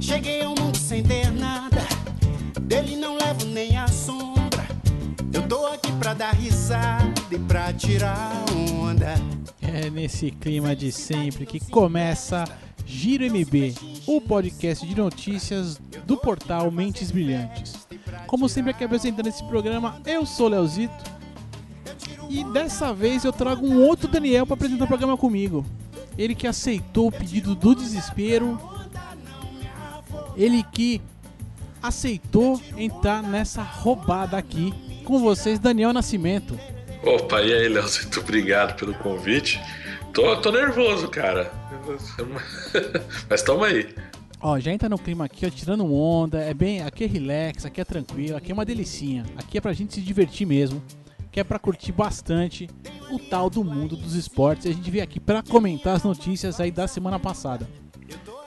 Cheguei ao mundo sem ter nada, dele não levo nem a sombra. Eu tô aqui pra dar risada e pra tirar nesse clima de sempre que começa Giro MB, o podcast de notícias do portal Mentes Brilhantes. Como sempre aqui apresentando esse programa, eu sou Leozito. E dessa vez eu trago um outro Daniel para apresentar o programa comigo. Ele que aceitou o pedido do desespero. Ele que aceitou entrar nessa roubada aqui com vocês, Daniel Nascimento. Opa, e aí, Léo? Muito obrigado pelo convite. Tô, tô nervoso, cara. Mas tamo aí. Ó, já entra no clima aqui, ó, tirando onda. É bem. Aqui é relax, aqui é tranquilo, aqui é uma delicinha. Aqui é pra gente se divertir mesmo. Que é pra curtir bastante o tal do mundo dos esportes. E a gente veio aqui pra comentar as notícias aí da semana passada.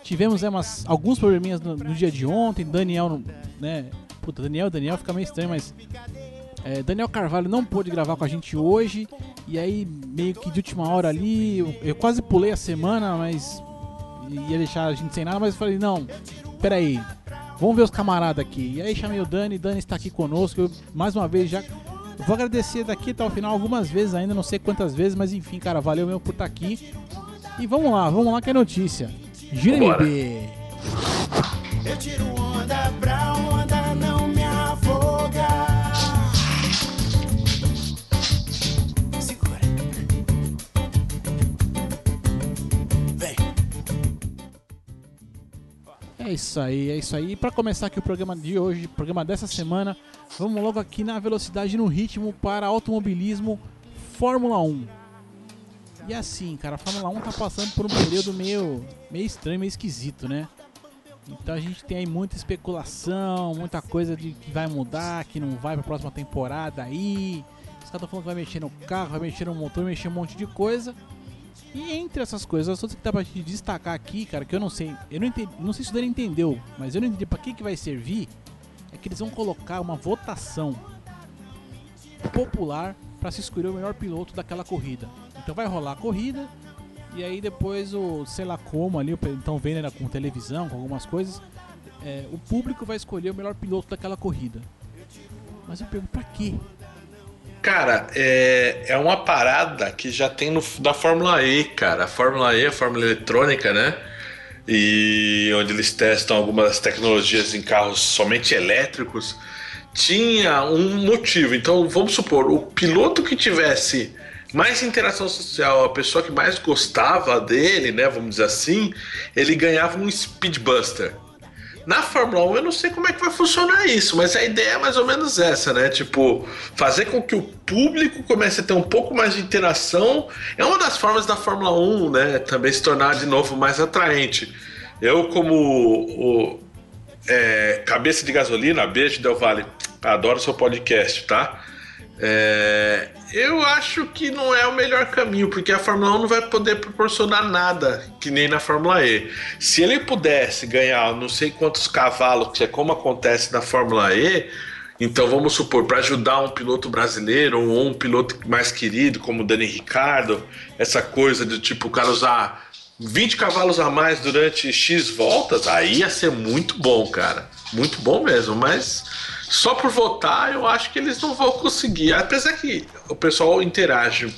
Tivemos é, umas, alguns probleminhas no, no dia de ontem. Daniel, né? Puta, Daniel, Daniel fica meio estranho, mas é, Daniel Carvalho não pôde gravar com a gente hoje. E aí, meio que de última hora ali, eu, eu quase pulei a semana, mas ia deixar a gente sem nada. Mas eu falei: não, peraí, vamos ver os camaradas aqui. E aí, chamei o Dani. Dani está aqui conosco. Eu, mais uma vez, já vou agradecer daqui até o final algumas vezes ainda, não sei quantas vezes, mas enfim, cara, valeu mesmo por estar aqui. E vamos lá, vamos lá que é notícia. Gira. MB. Eu tiro onda pra onda É isso aí, é isso aí. E pra começar aqui o programa de hoje, o programa dessa semana, vamos logo aqui na velocidade no ritmo para automobilismo Fórmula 1. E assim, cara, a Fórmula 1 tá passando por um período meio, meio estranho, meio esquisito, né? Então a gente tem aí muita especulação, muita coisa de que vai mudar, que não vai pra próxima temporada aí. Os caras estão falando que vai mexer no carro, vai mexer no motor, vai mexer um monte de coisa. E entre essas coisas, as coisas que dá pra gente destacar aqui, cara, que eu não sei, eu não entendi, não sei se o Dani entendeu, mas eu não entendi pra que que vai servir, é que eles vão colocar uma votação popular pra se escolher o melhor piloto daquela corrida. Então vai rolar a corrida e aí depois o, sei lá como ali, então vendo né, com televisão, com algumas coisas, é, o público vai escolher o melhor piloto daquela corrida. Mas eu pergunto pra quê? Cara, é, é uma parada que já tem no, da Fórmula E, cara. A Fórmula E, a Fórmula Eletrônica, né? E onde eles testam algumas tecnologias em carros somente elétricos, tinha um motivo. Então, vamos supor, o piloto que tivesse mais interação social, a pessoa que mais gostava dele, né? Vamos dizer assim, ele ganhava um Speedbuster. Na Fórmula 1 eu não sei como é que vai funcionar isso, mas a ideia é mais ou menos essa, né? Tipo, fazer com que o público comece a ter um pouco mais de interação é uma das formas da Fórmula 1, né? Também se tornar de novo mais atraente. Eu, como o, é, cabeça de gasolina, beijo Del Valle, adoro seu podcast, tá? É, eu acho que não é o melhor caminho, porque a Fórmula 1 não vai poder proporcionar nada, que nem na Fórmula E. Se ele pudesse ganhar não sei quantos cavalos, que é como acontece na Fórmula E, então vamos supor, para ajudar um piloto brasileiro ou um piloto mais querido, como o Dani Ricardo, essa coisa de tipo o cara usar 20 cavalos a mais durante X voltas, aí ia ser muito bom, cara. Muito bom mesmo, mas só por votar, eu acho que eles não vão conseguir. Apesar que o pessoal interage.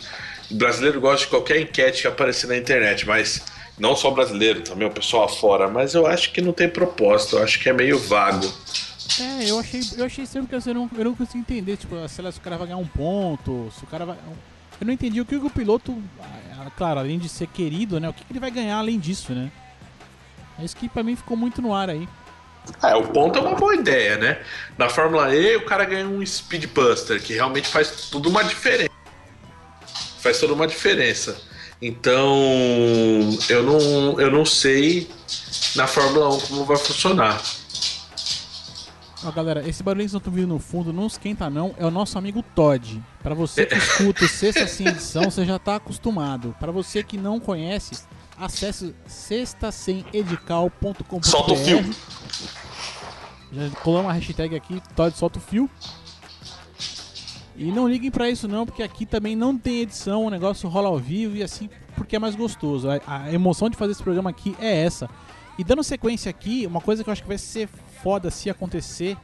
O brasileiro gosta de qualquer enquete que aparecer na internet, mas não só o brasileiro, também o pessoal fora. Mas eu acho que não tem propósito, eu acho que é meio vago. É, eu achei, eu achei sempre que eu não, eu não consigo entender, tipo, se o cara vai ganhar um ponto, se o cara vai. Eu não entendi o que o piloto, ah, claro, além de ser querido, né? O que, que ele vai ganhar além disso, né? É isso que pra mim ficou muito no ar aí. É, o ponto é uma boa ideia, né? Na Fórmula E, o cara ganha um Speedbuster, que realmente faz tudo uma diferença. Faz toda uma diferença. Então, eu não, eu não sei na Fórmula 1 como vai funcionar. Ó, galera, esse barulho que vocês estão ouvindo no fundo não esquenta não, é o nosso amigo Todd. Para você que escuta o Sexta Sem Edição, você já tá acostumado. Para você que não conhece, acesse sextasemedical.com.br. Solta o fio. Já colamos uma hashtag aqui, Todd solta o fio. E não liguem pra isso não, porque aqui também não tem edição, o negócio rola ao vivo e assim, porque é mais gostoso. A, a emoção de fazer esse programa aqui é essa. E dando sequência aqui, uma coisa que eu acho que vai ser foda se acontecer,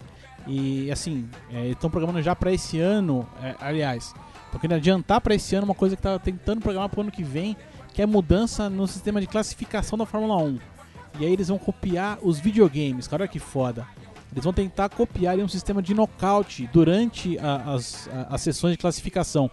e assim, é, estão programando já pra esse ano, é, aliás, estão querendo adiantar pra esse ano uma coisa que tá tentando programar pro ano que vem, que é mudança no sistema de classificação da Fórmula 1. E aí eles vão copiar os videogames, cara, olha que foda. Eles vão tentar copiar um sistema de nocaute durante a, as, a, as sessões de classificação.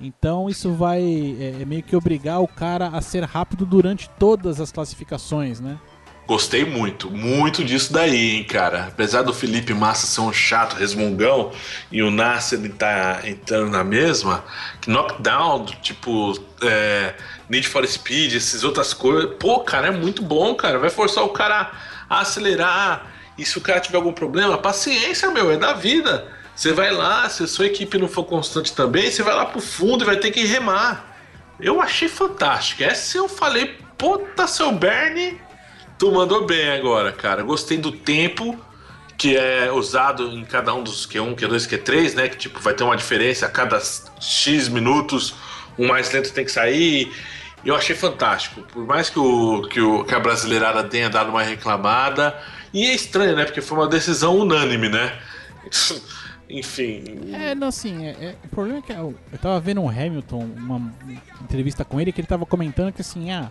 Então isso vai é, meio que obrigar o cara a ser rápido durante todas as classificações, né? Gostei muito, muito disso daí, hein, cara. Apesar do Felipe Massa ser um chato, resmungão, e o Nasser tá entrando na mesma, que knockdown, tipo, é, Need for Speed, essas outras coisas, pô, cara, é muito bom, cara. Vai forçar o cara a acelerar. E se o cara tiver algum problema, paciência, meu, é da vida. Você vai lá, se a sua equipe não for constante também, você vai lá pro fundo e vai ter que remar. Eu achei fantástico. Essa eu falei, puta, seu Bernie, tu mandou bem agora, cara. Gostei do tempo que é usado em cada um dos Q1, Q2, Q3, né? Que tipo, vai ter uma diferença a cada X minutos, um mais lento tem que sair. Eu achei fantástico. Por mais que, o, que, o, que a brasileirada tenha dado uma reclamada, e é estranho, né? Porque foi uma decisão unânime, né? Enfim. É, não, assim, é, é, o problema é que eu, eu tava vendo um Hamilton, uma entrevista com ele, que ele tava comentando que assim, ah,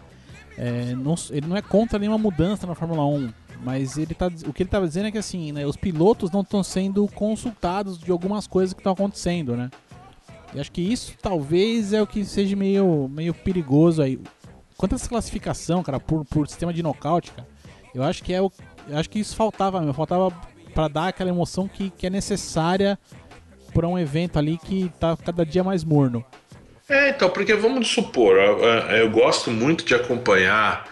é, não, ele não é contra nenhuma mudança na Fórmula 1, mas ele tá, o que ele tava dizendo é que assim, né, os pilotos não estão sendo consultados de algumas coisas que estão acontecendo, né? E acho que isso talvez é o que seja meio, meio perigoso aí. Quanto a essa classificação, cara, por, por sistema de nocaute, cara, eu acho que é o, acho que isso faltava mesmo, faltava para dar aquela emoção que, que é necessária para um evento ali que tá cada dia mais morno. É, então, porque vamos supor, eu, eu gosto muito de acompanhar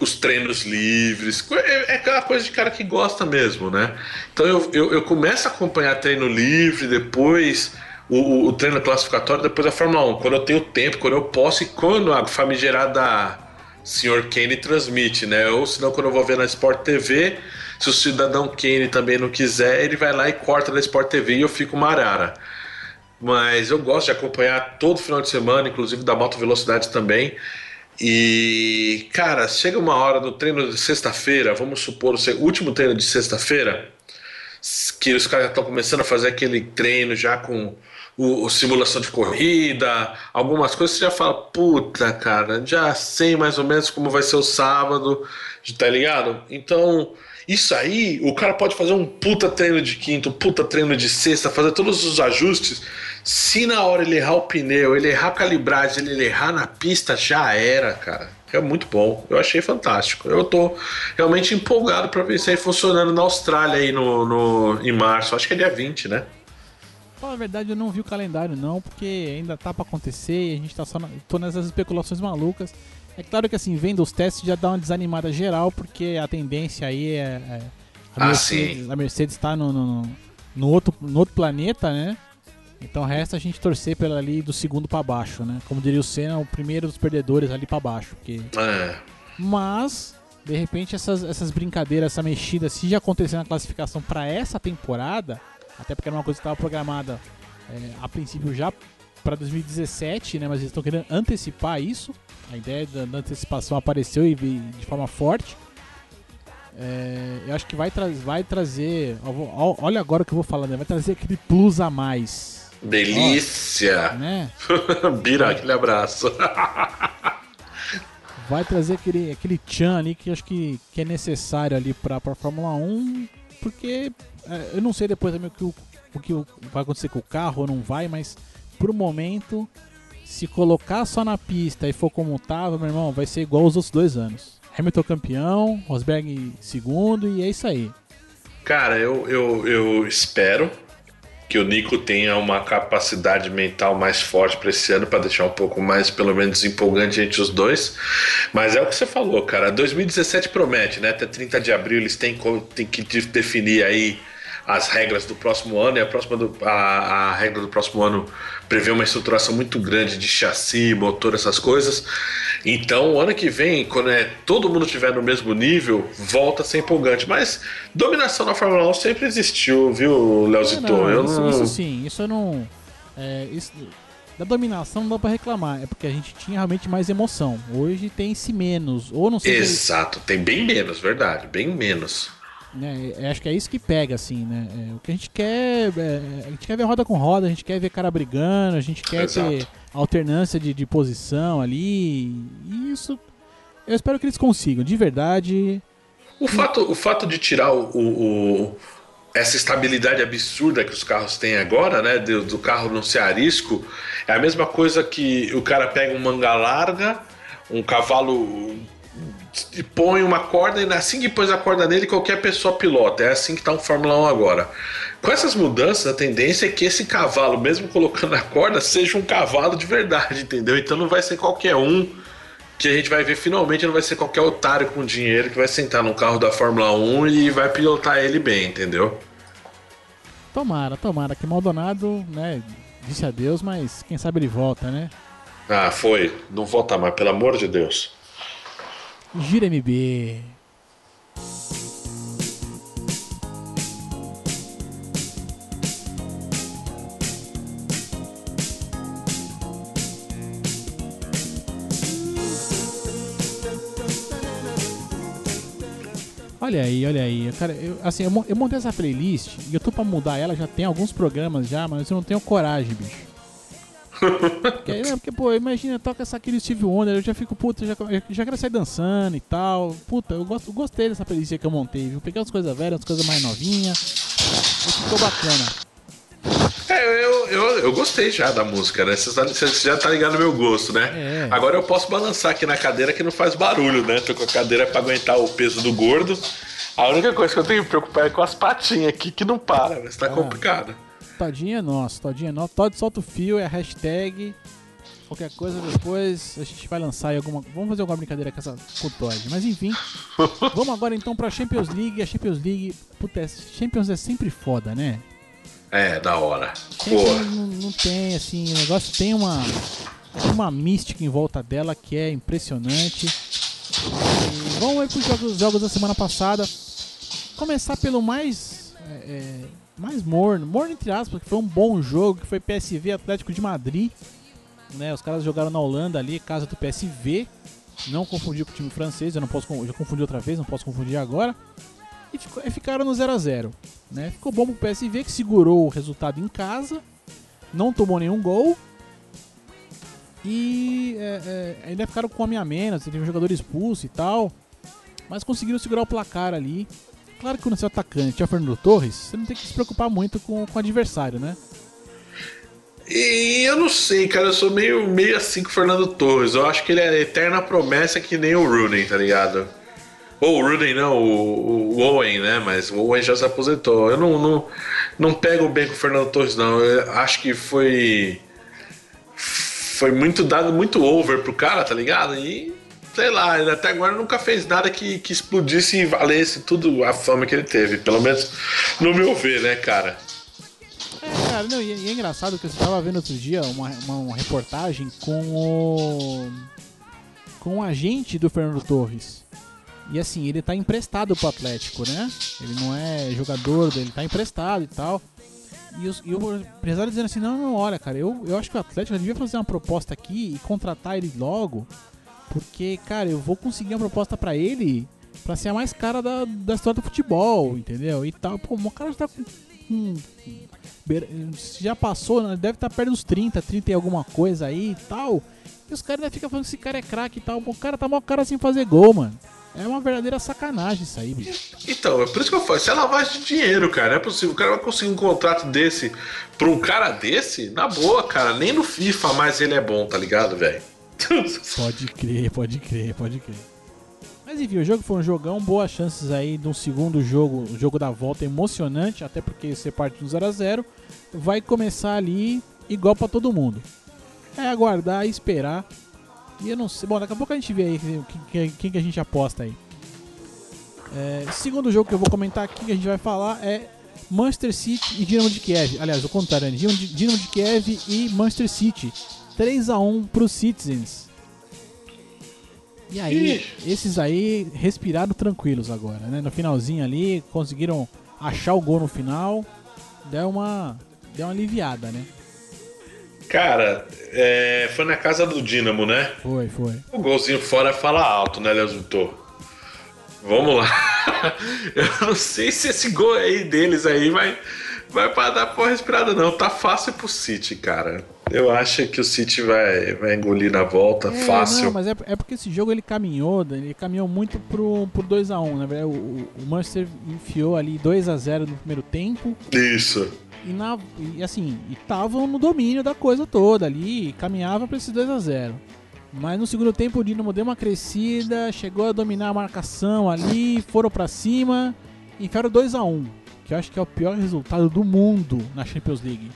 os treinos livres, é, é aquela coisa de cara que gosta mesmo, né? Então eu, eu, eu começo a acompanhar treino livre, depois o, o, treino classificatório, depois a Fórmula 1, quando eu tenho tempo, quando eu posso e quando a famigerada Sr. Kane transmite, né? Ou senão quando eu vou ver na Sport TV, se o cidadão Kane também não quiser, ele vai lá e corta na Sport TV e eu fico marara. Mas eu gosto de acompanhar todo final de semana, inclusive da moto velocidade também. E, cara, chega uma hora no treino de sexta-feira, vamos supor o último treino de sexta-feira, que os caras estão começando a fazer aquele treino já com o, o, simulação de corrida, algumas coisas, você já fala, puta, cara, já sei mais ou menos como vai ser o sábado, tá ligado? Então, isso aí, o cara pode fazer um puta treino de quinto, um puta treino de sexta, fazer todos os ajustes. Se na hora ele errar o pneu, ele errar a calibragem, ele errar na pista, já era, cara. É muito bom. Eu achei fantástico. Eu tô realmente empolgado para ver isso aí funcionando na Austrália aí no, no, em março. Acho que é dia 20, né? Fala a verdade, eu não vi o calendário não, porque ainda tá para acontecer e a gente tá só na, tô nessas especulações malucas. É claro que assim, vendo os testes já dá uma desanimada geral, porque a tendência aí é. é a, ah, Mercedes, a Mercedes tá no, no, no, outro, no outro planeta, né? Então resta a gente torcer pela ali do segundo para baixo, né? Como diria o Senna, o primeiro dos perdedores ali para baixo. Porque... É. Mas, de repente, essas, essas brincadeiras, essa mexida, se já acontecer na classificação para essa temporada, até porque era uma coisa que estava programada é, a princípio já para 2017, né? Mas eles estão querendo antecipar isso. A ideia da, da antecipação apareceu e de forma forte. É, eu acho que vai, tra vai trazer. Vou, olha agora o que eu vou falar, né? Vai trazer aquele plus a mais. Delícia! Né? Bira, aquele abraço. vai trazer aquele, aquele tchan ali que acho que, que é necessário ali para a Fórmula 1 porque eu não sei depois também o que, o, o que vai acontecer com o carro ou não vai, mas por momento, se colocar só na pista e for como tava, meu irmão, vai ser igual os outros dois anos. Hamilton campeão, Rosberg segundo e é isso aí. Cara, eu, eu, eu espero que o Nico tenha uma capacidade mental mais forte para esse ano, para deixar um pouco mais, pelo menos, empolgante entre os dois. Mas é o que você falou, cara. 2017 promete, né? Até 30 de abril eles têm, têm que definir aí as regras do próximo ano, e a, próxima do, a, a regra do próximo ano prevê uma estruturação muito grande de chassi, motor, essas coisas. Então, ano que vem, quando é, todo mundo estiver no mesmo nível, volta a ser empolgante. Mas dominação na Fórmula 1 sempre existiu, viu, Leozito? Não, eu isso, não... isso sim, isso eu não. É, isso, da dominação não dá pra reclamar, é porque a gente tinha realmente mais emoção. Hoje tem-se menos, ou não sei se- Exato, tem bem menos, verdade, bem menos. Né, é, acho que é isso que pega, assim, né? É, o que a gente quer. é, a gente quer ver roda com roda, a gente quer ver cara brigando, a gente quer Exato. ter alternância de, de posição ali. E isso. Eu espero que eles consigam, de verdade. O fato, o fato de tirar o, o- o- essa estabilidade absurda que os carros têm agora, né? Do, do carro não ser arisco, é a mesma coisa que o cara pega um manga larga, um cavalo e põe uma corda e assim que pôs a corda nele, qualquer pessoa pilota. É assim que tá o Fórmula 1 agora. Com essas mudanças, a tendência é que esse cavalo, mesmo colocando a corda, seja um cavalo de verdade, entendeu? Então não vai ser qualquer um que a gente vai ver finalmente, não vai ser qualquer otário com dinheiro que vai sentar no carro da Fórmula 1 e vai pilotar ele bem, entendeu? Tomara, tomara, que Maldonado, né? Disse adeus, mas quem sabe ele volta, né? Ah, foi. Não volta mais, pelo amor de Deus. Gira MB. Olha aí, olha aí. Cara, eu, assim, eu, mon- eu montei essa playlist e eu tô pra mudar ela, já tem alguns programas já, mas eu não tenho coragem, bicho. Porque, aí, né, porque, pô, imagina, toca essa aqui do Steve Wonder, eu já fico, puta, já, já quero sair dançando e tal. Puta, eu, gosto, eu gostei dessa playlist que eu montei, viu? Peguei umas coisas velhas, umas coisas mais novinhas. Ficou bacana. É, eu, eu, eu gostei já da música, né? Você, tá- você já tá ligado no meu gosto, né? É. Agora eu posso balançar aqui na cadeira que não faz barulho, né? Tô com a cadeira pra aguentar o peso do gordo. A única coisa que eu tenho que me preocupar é com as patinhas aqui que não para, mas tá Ah. complicado. Todinho é nosso, Todinho é nosso. Todd solta o fio, é a hashtag. Qualquer coisa depois a gente vai lançar alguma. Vamos fazer alguma brincadeira com, essa, com o Todd. Mas enfim. vamos agora então pra Champions League. A Champions League. Puta, é- Champions é sempre foda, né? É, da hora. Não, não tem, assim, o negócio tem uma. uma mística em volta dela que é impressionante. E vamos aí pros jogos, jogos da semana passada. Começar pelo mais. é, é, mais morno. Morno entre aspas, que foi um bom jogo, que foi PSV Atlético de Madrid. Né, os caras jogaram na Holanda ali, casa do PSV. Não confundir com o time francês, eu não posso. já confundi outra vez, não posso confundir agora. E, ficou- e ficaram no 0x0. Né? Ficou bom pro PSV que segurou o resultado em casa. Não tomou nenhum gol. E é, é, ainda ficaram com a menos, teve um jogador expulso e tal. Mas conseguiram segurar o placar ali. Claro que quando o atacante é o Fernando Torres, você não tem que se preocupar muito com, com o adversário, né? E eu não sei, cara, eu sou meio, meio assim com o Fernando Torres. Eu acho que ele é a eterna promessa que nem o Rooney, tá ligado? Ou o Rooney não, o, o Owen, né? Mas o Owen já se aposentou. Eu não, não, não pego bem com o Fernando Torres, não. Eu acho que foi. Foi muito dado, muito over pro cara, tá ligado? E sei lá, ele até agora nunca fez nada que, que explodisse e valesse tudo a fama que ele teve. Pelo menos no meu ver, né, cara? É, cara, não, e, e é engraçado que eu estava vendo outro dia uma, uma, uma reportagem com o. com o agente do Fernando Torres. E assim, ele tá emprestado pro Atlético, né? Ele não é jogador, ele tá emprestado e tal. E, os, e o empresário dizendo assim, não, não, olha, cara, eu, eu acho que o Atlético devia fazer uma proposta aqui e contratar ele logo. Porque, cara, eu vou conseguir uma proposta pra ele pra ser a mais cara da, da história do futebol, entendeu? E tal. Pô, o cara já tá com. beira- já passou, né? deve estar perto dos 30, 30 e alguma coisa aí e tal. E os caras ainda ficam falando que esse cara é craque e tal. O cara tá mó cara sem fazer gol, mano. É uma verdadeira sacanagem isso aí, bicho. Então, é por isso que eu falo, isso é lavagem de dinheiro, cara. Não é possível. O cara vai conseguir um contrato desse pra um cara desse? Na boa, cara. Nem no FIFA mais ele é bom, tá ligado, velho? Pode crer, pode crer, pode crer. Mas enfim, o jogo foi um jogão, boas chances aí de um segundo jogo, o jogo da volta emocionante, até porque você parte do 0 a 0 vai começar ali igual pra todo mundo. É aguardar esperar. E eu não sei, bom, daqui a pouco a gente vê aí quem, quem- que a gente aposta aí. É, segundo jogo que eu vou comentar aqui, que a gente vai falar é Manchester City e Dinamo de Kiev. Aliás, o contrário, né? Dinamo de Kiev e Manchester City. 3 a 1 para os Citizens. E aí, esses aí respiraram tranquilos agora, né? No finalzinho ali, conseguiram achar o gol no final. Deu uma, deu uma aliviada, né? Cara, é, foi na casa do Dínamo, né? Foi, foi. O golzinho fora fala alto, né, Leozito? Vamos lá. Eu não sei se esse gol aí deles aí vai, vai para dar porra respirada, não. Tá fácil pro City, cara. Eu acho que o City vai, vai engolir na volta, É, fácil. Não, mas é, é porque esse jogo ele caminhou, ele caminhou muito pro, pro 2x1, né? O, o, o Manchester enfiou ali 2x0 no primeiro tempo. Isso. E, na, e assim, estavam no domínio da coisa toda ali, caminhava para esse 2 a 0 Mas no segundo tempo o Dinamo deu uma crescida, chegou a dominar a marcação ali, foram para cima, enfiaram 2 a 1 que eu acho que é o pior resultado do mundo na Champions League.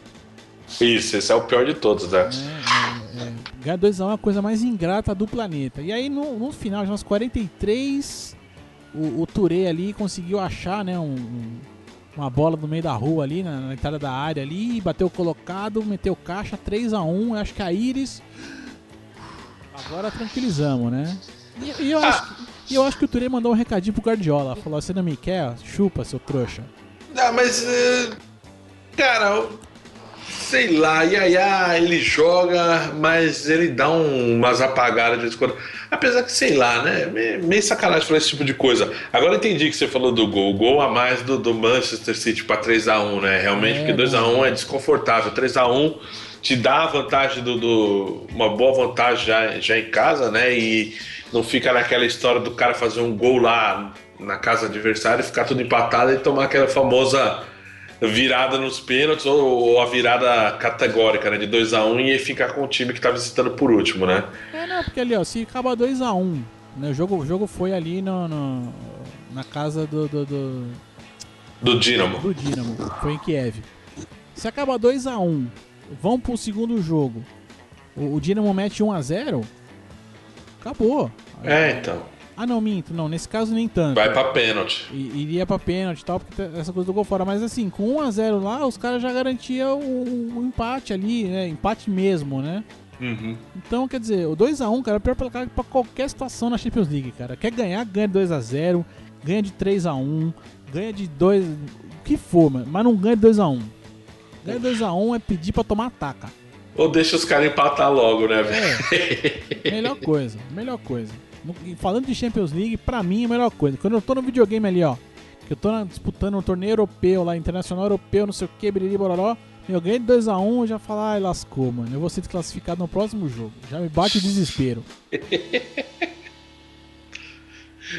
Isso, esse é o pior de todos, né? É, é, é, ganhar 2x1 é a coisa mais ingrata do planeta. E aí no, no final, já nos 43, o, o Touré ali conseguiu achar né, um, um, uma bola no meio da rua ali, na, na entrada da área ali, bateu colocado, meteu caixa, 3x1. Acho que a Iris. Agora tranquilizamos, né? E, e eu, acho, que- eu acho que o Touré mandou um recadinho pro Guardiola. Falou: Você não me quer? Chupa, seu trouxa. Ah, mas. é, Cara, sei lá, Yaya, ele joga, mas ele dá um- umas apagadas de vez em quando. Apesar que, sei lá, né? me- Meio sacanagem falar esse tipo de coisa. Agora entendi que você falou do gol. O gol a mais do, do Manchester City pra 3x1, né? Realmente, É, porque 2x1 é desconfortável. 3x1 te dá a vantagem do, do- uma boa vantagem já, já em casa, né? E não fica naquela história do cara fazer um gol lá na casa adversária, ficar tudo empatado e tomar aquela famosa virada nos pênaltis ou, ou a virada categórica, né? De 2x1 e aí ficar com o time que tá visitando por último, né? É, não, porque ali, ó, se acaba 2x1, né, o, jogo, o jogo foi ali no, no- na casa do, do, do, Do Dinamo. do Dinamo, foi em Kiev. Se acaba 2x1, vão pro segundo jogo, o, o Dinamo mete 1x0, acabou. É, então. Ah, não, minto, não, nesse caso nem tanto. Vai pra pênalti. I- iria pra pênalti e tal, porque essa coisa do gol fora. Mas assim, com 1x0 lá, os caras já garantiam o, o empate ali, né? Empate mesmo, né? Uhum. Então, quer dizer, o 2x1, cara, é o pior placar pra qualquer situação na Champions League, cara. Quer ganhar, ganha de 2x0, ganha de 3x1, ganha de 2. O que for, mano, mas não ganha de 2x1. Ganha de 2x1 é pedir pra tomar ataca. Ou deixa os caras empatar logo, né, velho? É, melhor coisa, melhor coisa. Falando de Champions League, pra mim é a melhor coisa. Quando eu tô no videogame ali, ó, que eu tô na- disputando um torneio europeu lá, internacional europeu, não sei o que, biriri, bororó, eu ganhei de 2x1, eu já falo, ai, lascou, mano. Eu vou ser desclassificado no próximo jogo. Já me bate o desespero.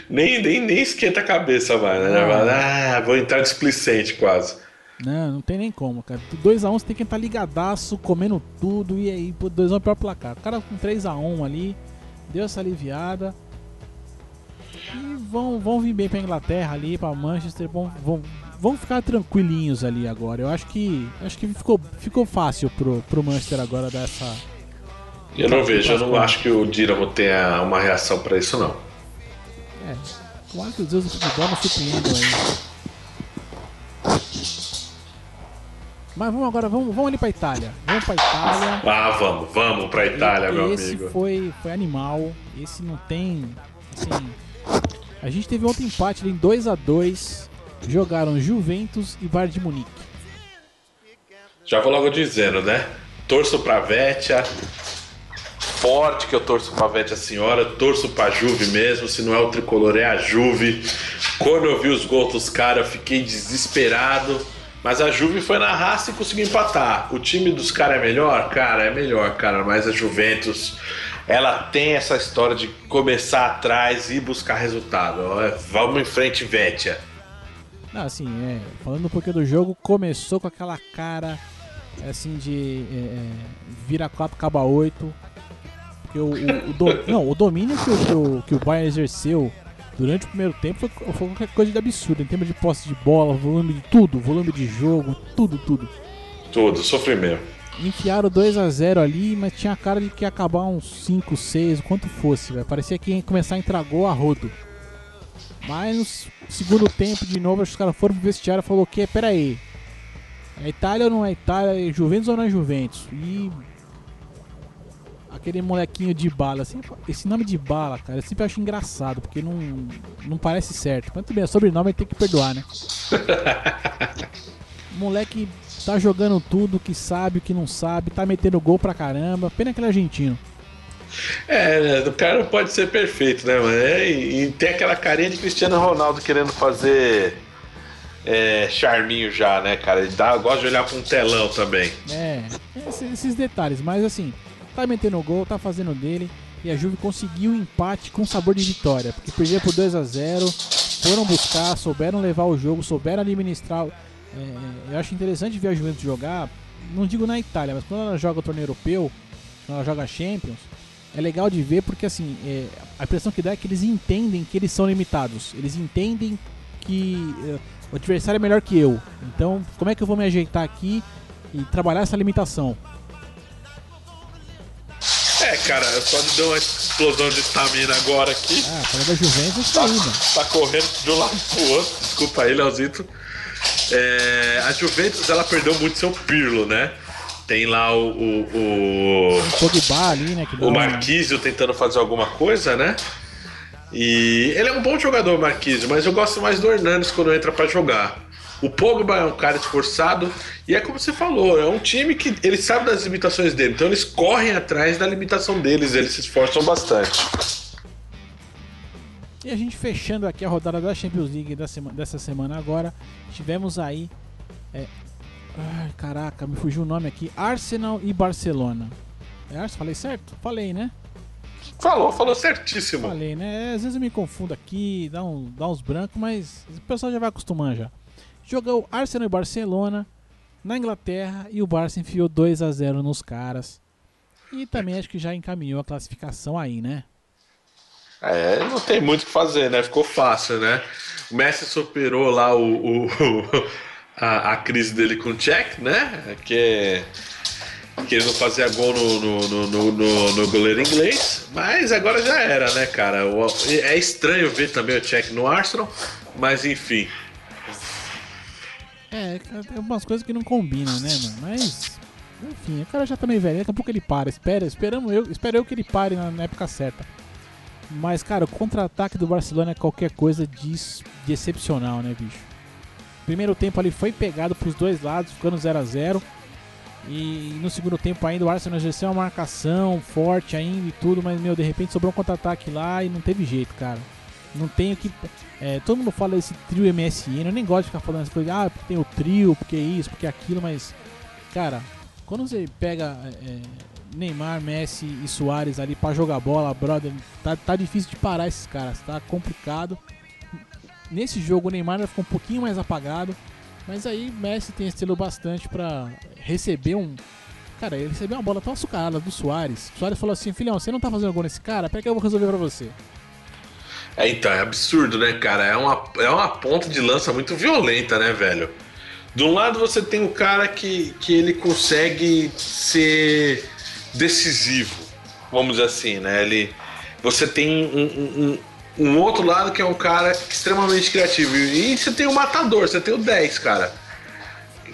Nem, nem, nem esquenta a cabeça mais, né? Ah. Ah, vou entrar displicente quase. Não, não tem nem como, cara. 2x1 você tem que estar ligadaço, comendo tudo, e aí, pô, 2x1 é o pior placar. O cara com 3x1 ali, deu essa aliviada. E vão, vão vir bem pra Inglaterra ali, pra Manchester, vão, vão, vão ficar tranquilinhos ali agora. Eu acho que acho que ficou, ficou fácil pro, pro Manchester agora dessa. Eu não vejo, eu não acho que o Dinamo tenha uma reação pra isso, não. É, claro que os deuses do futebol não surpreendam aí. Mas vamos agora, vamos, vamos ali pra Itália. Vamos pra Itália. Ah, vamos, vamos pra Itália, E- meu esse amigo. foi, foi animal. Esse não tem. Assim. A gente teve outro empate em 2 a 2 Jogaram Juventus e Bayern de Munique. Já vou logo dizendo, né? Torço pra Vétia. Forte que eu torço pra Vétia Senhora. Torço pra Juve mesmo. Se não é o tricolor, é a Juve. Quando eu vi os gols dos caras, eu fiquei desesperado. Mas a Juve foi na raça e conseguiu empatar. O time dos caras é melhor? Cara, é melhor, cara. Mas a Juventus, ela tem essa história de começar atrás e buscar resultado. Ó, Vamos em frente, Vétia. Não, assim, é, falando um pouquinho do jogo, começou com aquela cara assim de é, é, vira 4, acaba 8. Porque o, o, o do- não, o domínio que o, que, o, que o Bayern exerceu durante o primeiro tempo foi, foi qualquer coisa de absurdo, em termos de posse de bola, volume de tudo, volume de jogo, tudo, tudo. Tudo, sofrimento. Enfiaram 2 a 0 ali, mas tinha a cara de que ia acabar uns 5, 6, o quanto fosse, velho. Parecia que ia começar a entrar gol a rodo. Mas no segundo tempo, de novo, os caras foram pro vestiário e falaram: o quê? Pera aí, É Itália ou não é Itália? É Juventus ou não é Juventus? E aquele molequinho de bala, assim, esse nome de bala, cara, eu sempre acho engraçado, porque não, não parece certo. Mas tudo bem, é sobrenome tem que perdoar, né? Moleque tá jogando tudo, que sabe, o que não sabe, tá metendo gol pra caramba. Pena que ele é argentino. É, o cara pode ser perfeito, né, mano? É, e, e, tem aquela carinha de Cristiano Ronaldo querendo fazer é, charminho já, né, cara? Ele dá, gosta de olhar pra um telão também. É, esses, esses detalhes, mas assim, tá metendo gol, tá fazendo dele. E a Juve conseguiu o empate com sabor de vitória, porque perdia por 2 a 0 foram buscar, souberam levar o jogo, souberam administrar. É, eu acho interessante ver a Juventus jogar, não digo na Itália, mas quando ela joga o torneio europeu, quando ela joga Champions, é legal de ver porque assim, é, a impressão que dá é que eles entendem que eles são limitados. Eles entendem que é, o adversário é melhor que eu. Então, como é que eu vou me ajeitar aqui e trabalhar essa limitação? É, cara, eu só deu uma explosão de estamina agora aqui. Ah, falando da Juventus, tá, tá, tá correndo de um lado pro outro. Desculpa aí, Leozito. É, a Juventus, ela perdeu muito seu Pirlo, né? Tem lá o. O, o, o Pogba ali, né? o Marquísio tentando fazer alguma coisa, né? E ele é um bom jogador, Marquísio, mas eu gosto mais do Hernandes quando entra para jogar. O Pogba é um cara esforçado e é como você falou, é um time que ele sabe das limitações dele, então eles correm atrás da limitação deles, eles se esforçam bastante. E a gente fechando aqui a rodada da Champions League dessa semana agora, tivemos aí. É... Ai, caraca, me fugiu o nome aqui. Arsenal e Barcelona. É Arsenal? Falei certo? Falei, né? Falou, falou certíssimo. Falei, né? Às vezes eu me confundo aqui, dá, um, dá uns brancos, mas o pessoal já vai acostumando já. Jogou Arsenal e Barcelona na Inglaterra e o Barça enfiou 2 a 0 nos caras. E também acho que já encaminhou a classificação aí, né? É, não tem muito o que fazer, né? Ficou fácil, né? O Messi superou lá o, o a, a, crise dele com o Czech, né? Que, que ele não fazia gol no, no, no, no, no goleiro inglês, mas agora já era, né, cara? O, é estranho ver também o Czech no Arsenal, mas enfim. É, tem algumas coisas que não combinam, né, mano? Mas, enfim, o cara já tá meio velho, daqui a pouco ele para. Espera, esperamos eu, espero eu que ele pare na, na época certa. Mas, cara, o contra-ataque do Barcelona é qualquer coisa de, de excepcional, né, bicho? Primeiro tempo ali foi pegado pros dois lados, ficando 0 a 0 E no segundo tempo ainda o Arsenal exerceu uma marcação forte ainda e tudo, mas, meu, de repente sobrou um contra-ataque lá e não teve jeito, cara. Não tenho que. É, todo mundo fala desse trio MSN, eu nem gosto de ficar falando essas coisas, ah, porque tem o trio, porque isso, porque aquilo, mas. Cara, quando você pega é, Neymar, Messi e Soares ali para jogar bola, brother, tá, tá difícil de parar esses caras, tá complicado. Nesse jogo o Neymar ficou um pouquinho mais apagado, mas aí Messi tem estilo bastante para receber um. Cara, ele recebeu uma bola tão açucarada do Soares. O Soares falou assim: filhão, você não tá fazendo gol nesse cara? Pega que eu vou resolver pra você. É, então, é absurdo, né, cara? É uma, é uma ponta de lança muito violenta, né, velho? De um lado você tem o cara que, que ele consegue ser decisivo, vamos dizer assim, né? Ele, você tem um, um, um outro lado que é um cara extremamente criativo. E você tem o matador, você tem o 10, cara.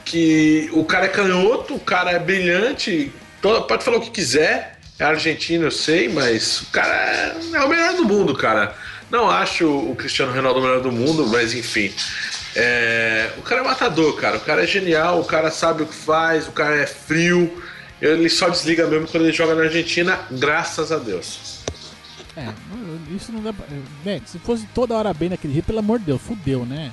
Que o cara é canhoto, o cara é brilhante, pode falar o que quiser, é argentino, eu sei, mas o cara é, é o melhor do mundo, cara. Não acho o Cristiano Ronaldo o melhor do mundo, mas enfim. É, o cara é matador, cara. O cara é genial, o cara sabe o que faz, o cara é frio. Ele só desliga mesmo quando ele joga na Argentina, graças a Deus. É, isso não dá. Bem, se fosse toda hora bem naquele jeito, pelo amor de Deus, fudeu, né?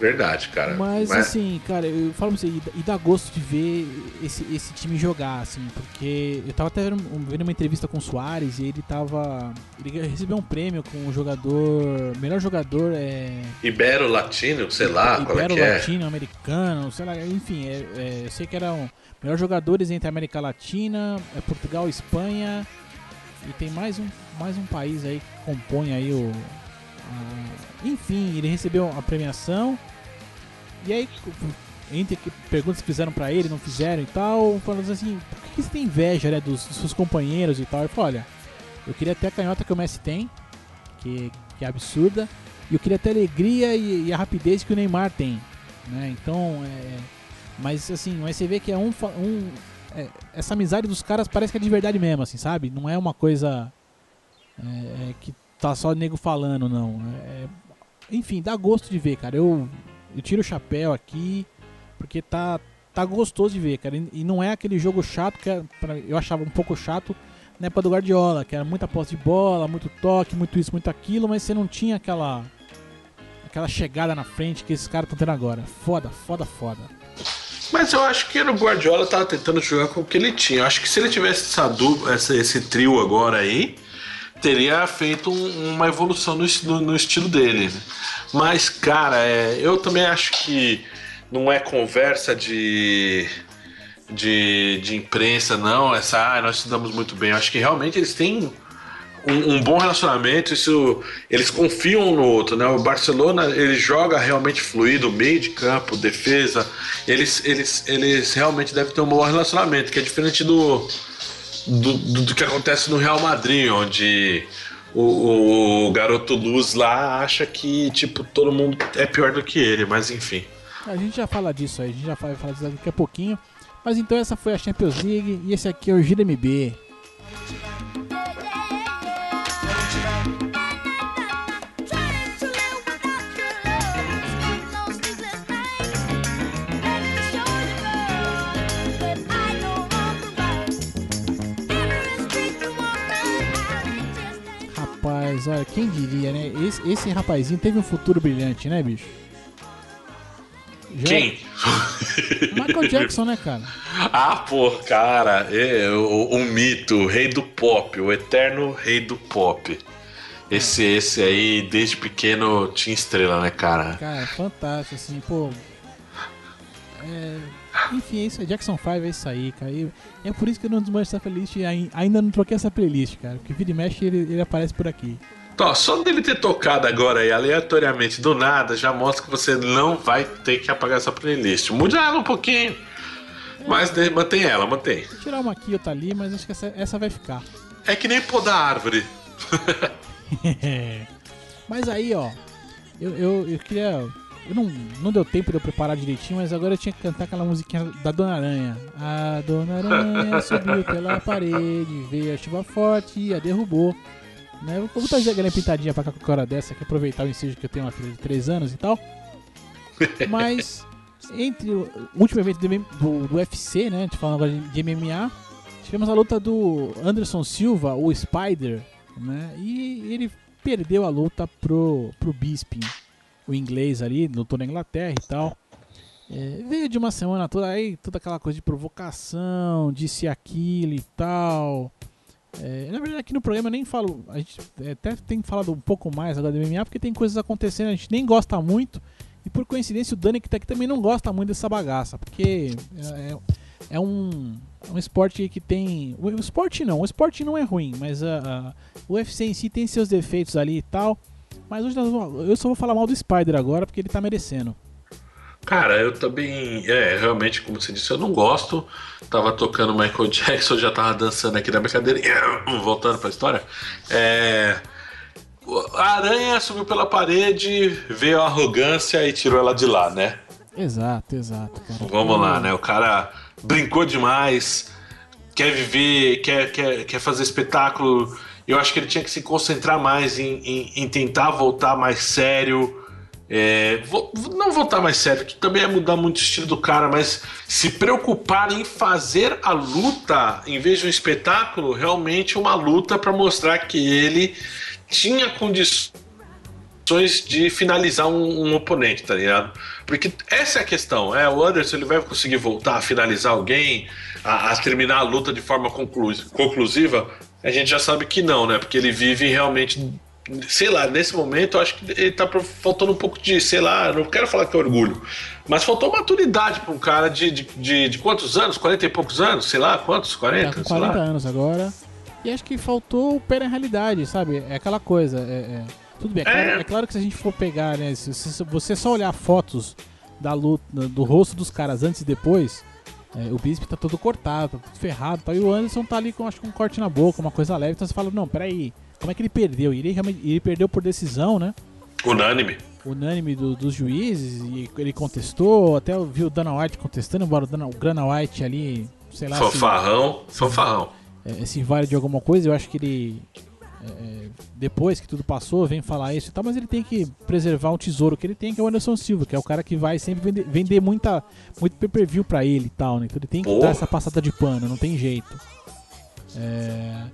Verdade, cara. Mas, Mas, assim, cara, eu falo pra você, e dá gosto de ver esse, esse time jogar, assim, porque eu tava até vendo, vendo uma entrevista com o Soares e ele tava. Ele recebeu um prêmio com o jogador. Melhor jogador é. Ibero Latino, sei lá, Ibero qual é é. Latino, americano, sei lá, enfim, é, é, eu sei que eram melhores jogadores entre América Latina, é Portugal, Espanha. E tem mais um, mais um país aí que compõe aí o, enfim, ele recebeu a premiação. E aí, entre perguntas que fizeram para ele, não fizeram e tal, falando assim, por que você tem inveja né, dos, dos, seus companheiros e tal? Ele falou, olha, eu queria ter a canhota que o Messi tem, que, que é absurda, e eu queria ter a alegria e, e, a rapidez que o Neymar tem. né? Então, é, mas assim, mas você vê que é um, um é, essa amizade dos caras parece que é de verdade mesmo, assim, sabe? Não é uma coisa é, é, que tá só nego falando, não. É, enfim, dá gosto de ver, cara. Eu, eu tiro o chapéu aqui porque tá tá gostoso de ver, cara. E, não é aquele jogo chato que é eu achava um pouco chato na época do Guardiola, que era muita posse de bola, muito toque, muito isso, muito aquilo, mas você não tinha aquela aquela chegada na frente que esses caras estão tendo agora. Foda, foda, foda. Mas eu acho que o Guardiola tava tentando jogar com o que ele tinha. Eu acho que se ele tivesse essa essa- esse trio agora aí, teria feito um- uma evolução no, no- no estilo dele. Mas, cara, é, eu também acho que não é conversa de, de, de imprensa, não. Essa, ah, nós estudamos muito bem. Eu acho que realmente eles têm um, um bom relacionamento, isso eles confiam um no outro, né? O Barcelona ele joga realmente fluido, meio de campo, defesa, eles, eles, eles realmente devem ter um bom relacionamento, que é diferente do, do, do, do que acontece no Real Madrid, onde o, o garoto Luz lá acha que tipo todo mundo é pior do que ele, mas enfim. A gente já fala disso aí, a gente já vai falar disso daqui a pouquinho. Mas então essa foi a Champions League e esse aqui é o Gira Olha, quem diria, né? Esse, esse rapazinho teve um futuro brilhante, né, bicho? Já- Quem? Michael Jackson, né, cara? Ah, pô, cara, é, o, o mito, o rei do pop, o eterno rei do pop. Esse, esse aí, desde pequeno, tinha estrela, né, cara? Cara, fantástico, assim, pô. É, enfim, é isso aí. Jackson 5 é isso aí, cara. E é por isso que eu não desmancho essa playlist e ai- ainda não troquei essa playlist, cara. Porque vira e mexe ele, ele aparece por aqui. Então, só dele ter tocado agora aí, aleatoriamente, do nada, já mostra que você não vai ter que apagar essa playlist. Muda ela um pouquinho. Mas de- mantém ela, mantém. Vou tirar uma aqui, outra ali, mas acho que essa, essa vai ficar. É que nem podar árvore. mas aí, ó. Eu, eu, eu queria. Eu não, não deu tempo de eu preparar direitinho, mas agora eu tinha que cantar aquela musiquinha da Dona Aranha. A Dona Aranha subiu pela parede, veio a chuva forte e a derrubou. Né? Eu vou trazer a galinha pintadinha pra cá com a hora dessa, que aproveitar o ensejo que eu tenho uma filha de 3 anos e tal. Mas, entre o último evento do, do, do UFC, né? A gente falando agora de, de MMA, tivemos a luta do Anderson Silva, o Spider, né? E ele perdeu a luta pro, pro Bisping, o inglês ali, lutou na Inglaterra e tal. É, veio de uma semana toda aí, toda aquela coisa de provocação, disse aquilo e tal. É, na verdade, aqui no programa eu nem falo. A gente é, até tem falado um pouco mais agora do MMA, porque tem coisas acontecendo, a gente nem gosta muito. E por coincidência, o Dani que tá aqui também não gosta muito dessa bagaça, porque é, é- é um, é um esporte que tem. O esporte não, o esporte não é ruim, mas o UFC em si tem seus defeitos ali e tal. Mas hoje nós vamos- eu só vou falar mal do Spider agora, porque ele tá merecendo. Cara, eu também. É, realmente, como você disse, eu não gosto. Tava tocando Michael Jackson, já tava dançando aqui na brincadeira. Voltando pra história. É. A aranha subiu pela parede, veio a arrogância e tirou ela de lá, né? Exato, exato, cara. Vamos lá, né? O cara brincou demais, quer viver, quer, quer, quer fazer espetáculo. Eu acho que ele tinha que se concentrar mais em, em, em tentar voltar mais sério. É, vo- não voltar mais sério, que também é mudar muito o estilo do cara, mas se preocupar em fazer a luta, em vez de um espetáculo, realmente uma luta para mostrar que ele tinha condições de finalizar um, um oponente, tá ligado? Porque essa é a questão, é, o Anderson ele vai conseguir voltar a finalizar alguém, a, a terminar a luta de forma conclu- conclusiva? A gente já sabe que não, né? Porque ele vive realmente, sei lá, nesse momento eu acho que ele tá faltando um pouco de, sei lá, não quero falar que é orgulho, mas faltou maturidade pra um cara de, de, de, de quantos anos? 40 e poucos anos? Sei lá, quantos? 40? Tá com sei lá. 40 anos agora. E acho que faltou o pé na realidade, sabe? É aquela coisa. é- é- Tudo bem, é claro, É. é claro que se a gente for pegar, né? Se, se você só olhar fotos da luta, do rosto dos caras antes e depois, é, o Bispo tá todo cortado, tá tudo ferrado tal. E o Anderson tá ali com, acho que um corte na boca, uma coisa leve. Então você fala, não, peraí, como é que ele perdeu? Ele ele perdeu por decisão, né? Unânime. Unânime do, dos juízes e ele contestou, até eu vi o Dana White contestando, embora o, Dana, o Grana White ali, sei lá. Fanfarrão, se, fanfarrão. É, se vale de alguma coisa, eu acho que ele. É, depois que tudo passou, vem falar isso e tal, mas ele tem que preservar um tesouro que ele tem, que é o Anderson Silva, que é o cara que vai sempre vender, vender muita, muito pay-per-view pra ele e tal, né? Então ele tem que dar essa passada de pano, não tem jeito. É,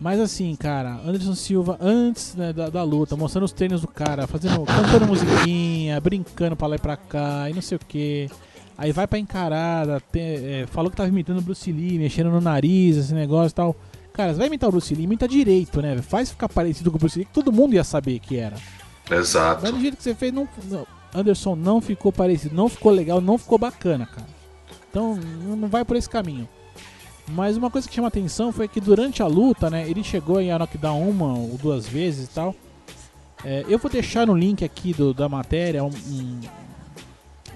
mas assim, cara, Anderson Silva, antes né, da, da, luta, mostrando os treinos do cara, fazendo, cantando musiquinha, brincando pra lá e pra cá, e não sei o que. Aí vai pra encarada, é, falou que tava imitando o Bruce Lee, mexendo no nariz, esse negócio e tal. Cara, você vai imitar o Bruce Lee, imita direito, né? Faz ficar parecido com o Bruce Lee, que todo mundo ia saber que era. Exato. Mas do jeito que você fez, não, não, Anderson não ficou parecido, não ficou legal, não ficou bacana, cara. Então não vai por esse caminho. Mas uma coisa que chama atenção foi que durante a luta, né, ele chegou a knockdown uma ou duas vezes e tal. É, eu vou deixar no link aqui do, da matéria um,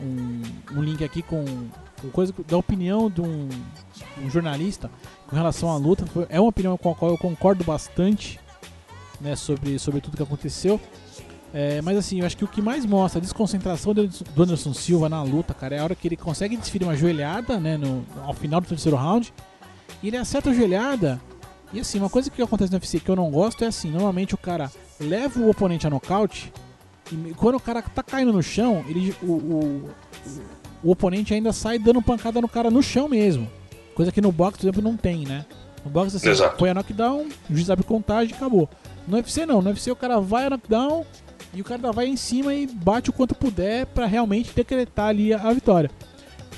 um, um link aqui com, com, coisa da opinião de um, um, jornalista com relação à luta. É uma opinião com a qual eu concordo bastante né, sobre, sobre tudo que aconteceu. É, mas assim, eu acho que o que mais mostra a desconcentração do Anderson Silva na luta, cara, é a hora que ele consegue desferir uma joelhada, né, no, ao final do terceiro round e ele acerta a joelhada. E assim, uma coisa que acontece no UFC que eu não gosto é assim: normalmente o cara leva o oponente a nocaute. E quando o cara tá caindo no chão, ele, o, o, o, oponente ainda sai dando pancada no cara no chão mesmo. Coisa que no boxe, por exemplo, não tem, né? No boxe, assim, Exato. põe a knockdown, o juiz abre contagem e acabou. No UFC, não. No UFC, o cara vai a knockdown e o cara vai em cima e bate o quanto puder para realmente decretar ali a, a vitória.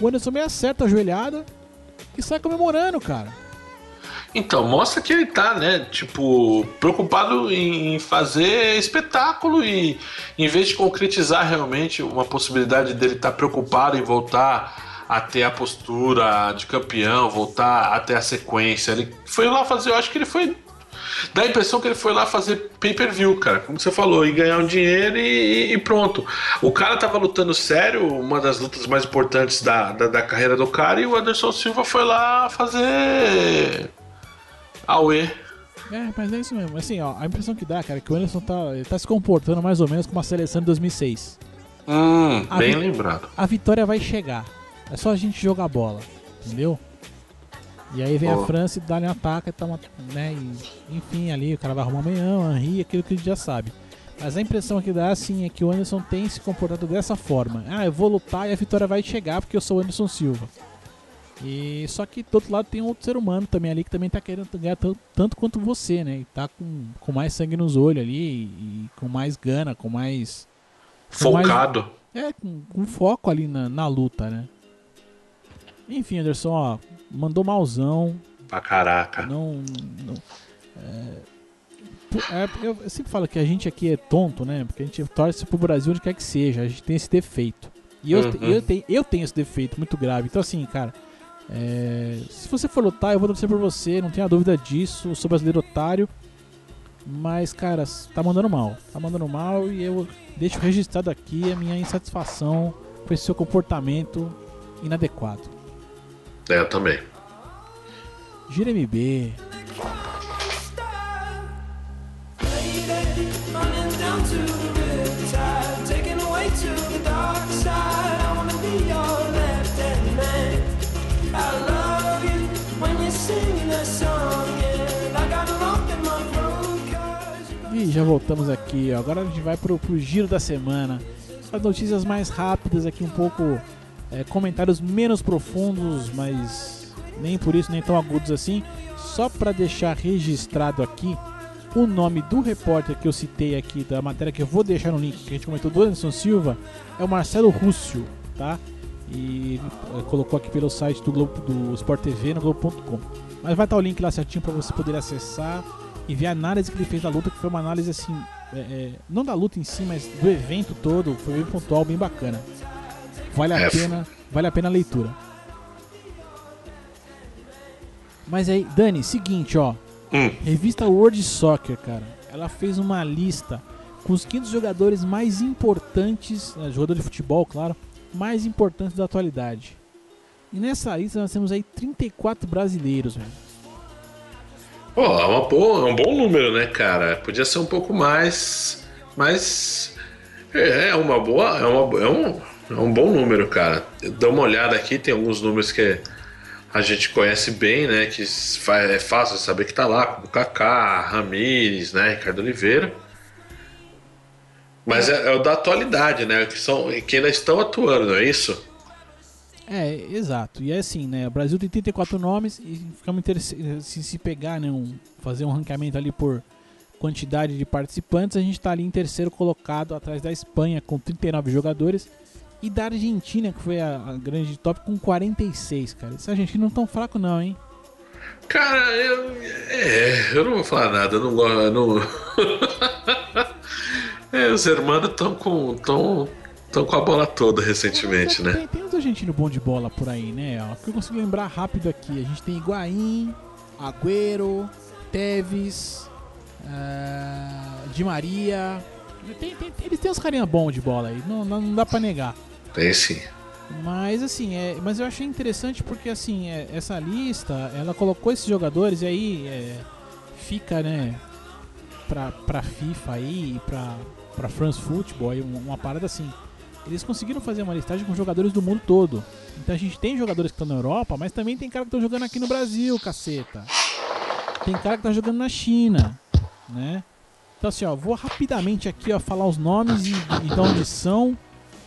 O Anderson meio acerta a joelhada, e sai comemorando, cara. Então, mostra que ele tá, né, tipo, preocupado em fazer espetáculo e em vez de concretizar realmente uma possibilidade dele estar tá preocupado em voltar a ter a postura de campeão, voltar até a sequência. Ele foi lá fazer, eu acho que ele foi Dá a impressão que ele foi lá fazer pay-per-view, cara, como você falou, e ganhar um dinheiro e, e, pronto. O cara tava lutando sério, uma das lutas mais importantes da, da, da carreira do cara, e o Anderson Silva foi lá fazer. Aue. É, mas é isso mesmo. Assim, ó, a impressão que dá, cara, é que o Anderson tá, tá se comportando mais ou menos como a seleção de 2006. Hum, a bem lembrado. A vitória vai chegar. É só a gente jogar bola, entendeu? E aí vem oh. a França e dá-lhe um ataque, tá uma, né? E, enfim, ali o cara vai arrumar amanhã, Henri, aquilo que a gente já sabe. Mas a impressão que dá, assim, é que o Anderson tem se comportado dessa forma. Ah, eu vou lutar e a vitória vai chegar porque eu sou o Anderson Silva. E só que do outro lado tem um outro ser humano também ali que também tá querendo ganhar tanto, tanto quanto você, né? E tá com, com mais sangue nos olhos ali, e, com mais gana, com mais. Com Focado. Mais, é, com, com, foco ali na, na luta, né? Enfim, Anderson, ó, mandou malzão. Pra caraca. Não. não é, é, eu sempre falo que a gente aqui é tonto, né? Porque a gente torce pro Brasil onde quer que seja. A gente tem esse defeito. E eu, uhum. eu, tenho, eu tenho esse defeito muito grave. Então, assim, cara. É, se você for lutar, eu vou torcer por você. Não tenha dúvida disso. Eu sou brasileiro otário. Mas, cara, tá mandando mal. Tá mandando mal e eu deixo registrado aqui a minha insatisfação com esse seu comportamento inadequado. É, também. Gira MB. E já voltamos aqui, agora a gente vai pro, pro giro da semana. As notícias mais rápidas aqui, um pouco é, comentários menos profundos, mas nem por isso nem tão agudos assim. Só para deixar registrado aqui o nome do repórter que eu citei aqui, da matéria que eu vou deixar no link, que a gente comentou do Anderson Silva, é o Marcelo Rússio, tá? E ele colocou aqui pelo site do, Globo, do Sport TV no Globo.com. Mas vai estar o link lá certinho para você poder acessar e ver a análise que ele fez da luta, que foi uma análise assim, é, é, não da luta em si, mas do evento todo, foi bem pontual, bem bacana. Vale a é. pena, vale a pena a leitura. Mas aí, Dani, seguinte, ó. Hum. Revista World Soccer, cara. Ela fez uma lista com os 500 jogadores mais importantes, né, jogador de futebol, claro, mais importantes da atualidade. E nessa lista nós temos aí 34 brasileiros, velho. Pô, é, uma boa, é um bom número, né, cara? Podia ser um pouco mais, mas É, é uma boa. É, uma, é, um, é um bom número, cara. Dá uma olhada aqui, tem alguns números que a gente conhece bem, né? Que é fácil saber que tá lá, como Kaká, Ramires, né? Ricardo Oliveira. Mas é, é o da atualidade, né? Que, são, que ainda estão atuando, não é isso? É, exato. E é assim, né? O Brasil tem 34 nomes e ficamos interessados se, se pegar, né? Um, fazer um ranqueamento ali por quantidade de participantes, a gente está ali em terceiro colocado atrás da Espanha com 39 jogadores e da Argentina, que foi a, a grande top, com 46, cara. Esse Argentina não tão fraco não, hein? Cara, eu, é, eu não vou falar nada, eu não gosto. Não... é, os hermanos estão com. Tão, Estão com a bola toda recentemente, é, né? Tem, tem uns argentinos bons de bola por aí, né? O que eu consigo lembrar rápido aqui. A gente tem Higuaín, Agüero, Teves, uh, Di Maria. Tem, tem, eles têm uns carinha bons de bola aí, não, não, não dá pra negar. Tem sim. Mas assim, é, mas eu achei interessante porque assim, é, essa lista, ela colocou esses jogadores e aí é, fica, né, pra, pra FIFA aí, pra, pra France Football, aí, uma, parada assim. Eles conseguiram fazer uma listagem com jogadores do mundo todo. Então a gente tem jogadores que estão na Europa, mas também tem cara que estão jogando aqui no Brasil, caceta. Tem cara que tá jogando na China, né? Então assim, ó, vou rapidamente aqui, ó, falar os nomes e, e de onde são.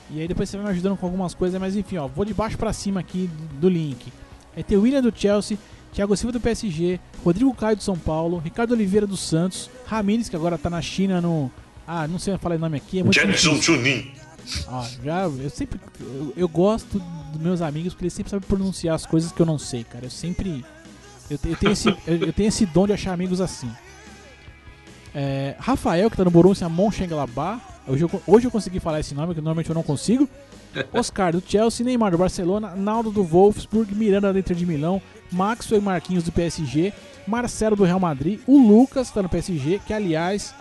E aí depois você vai me ajudando com algumas coisas, mas enfim, ó, vou de baixo para cima aqui do link. É ter William do Chelsea, Thiago Silva do PSG, Rodrigo Caio do São Paulo, Ricardo Oliveira do Santos, Ramires, que agora tá na China no. Ah, não sei falar o nome aqui. É muito Jackson. Ah, já, eu sempre. Eu, eu, gosto dos meus amigos porque eles sempre sabem pronunciar as coisas que eu não sei, cara. Eu sempre. Eu, eu tenho, esse, eu, eu, tenho esse dom de achar amigos assim. É, Rafael, que tá no Borussia Mönchengladbach. Hoje eu, hoje eu consegui falar esse nome, que normalmente eu não consigo. Oscar do Chelsea, Neymar do Barcelona, Naldo do Wolfsburg, Miranda do Inter de Milão, Maxwell e Marquinhos do PSG, Marcelo do Real Madrid, o Lucas tá no PSG, que aliás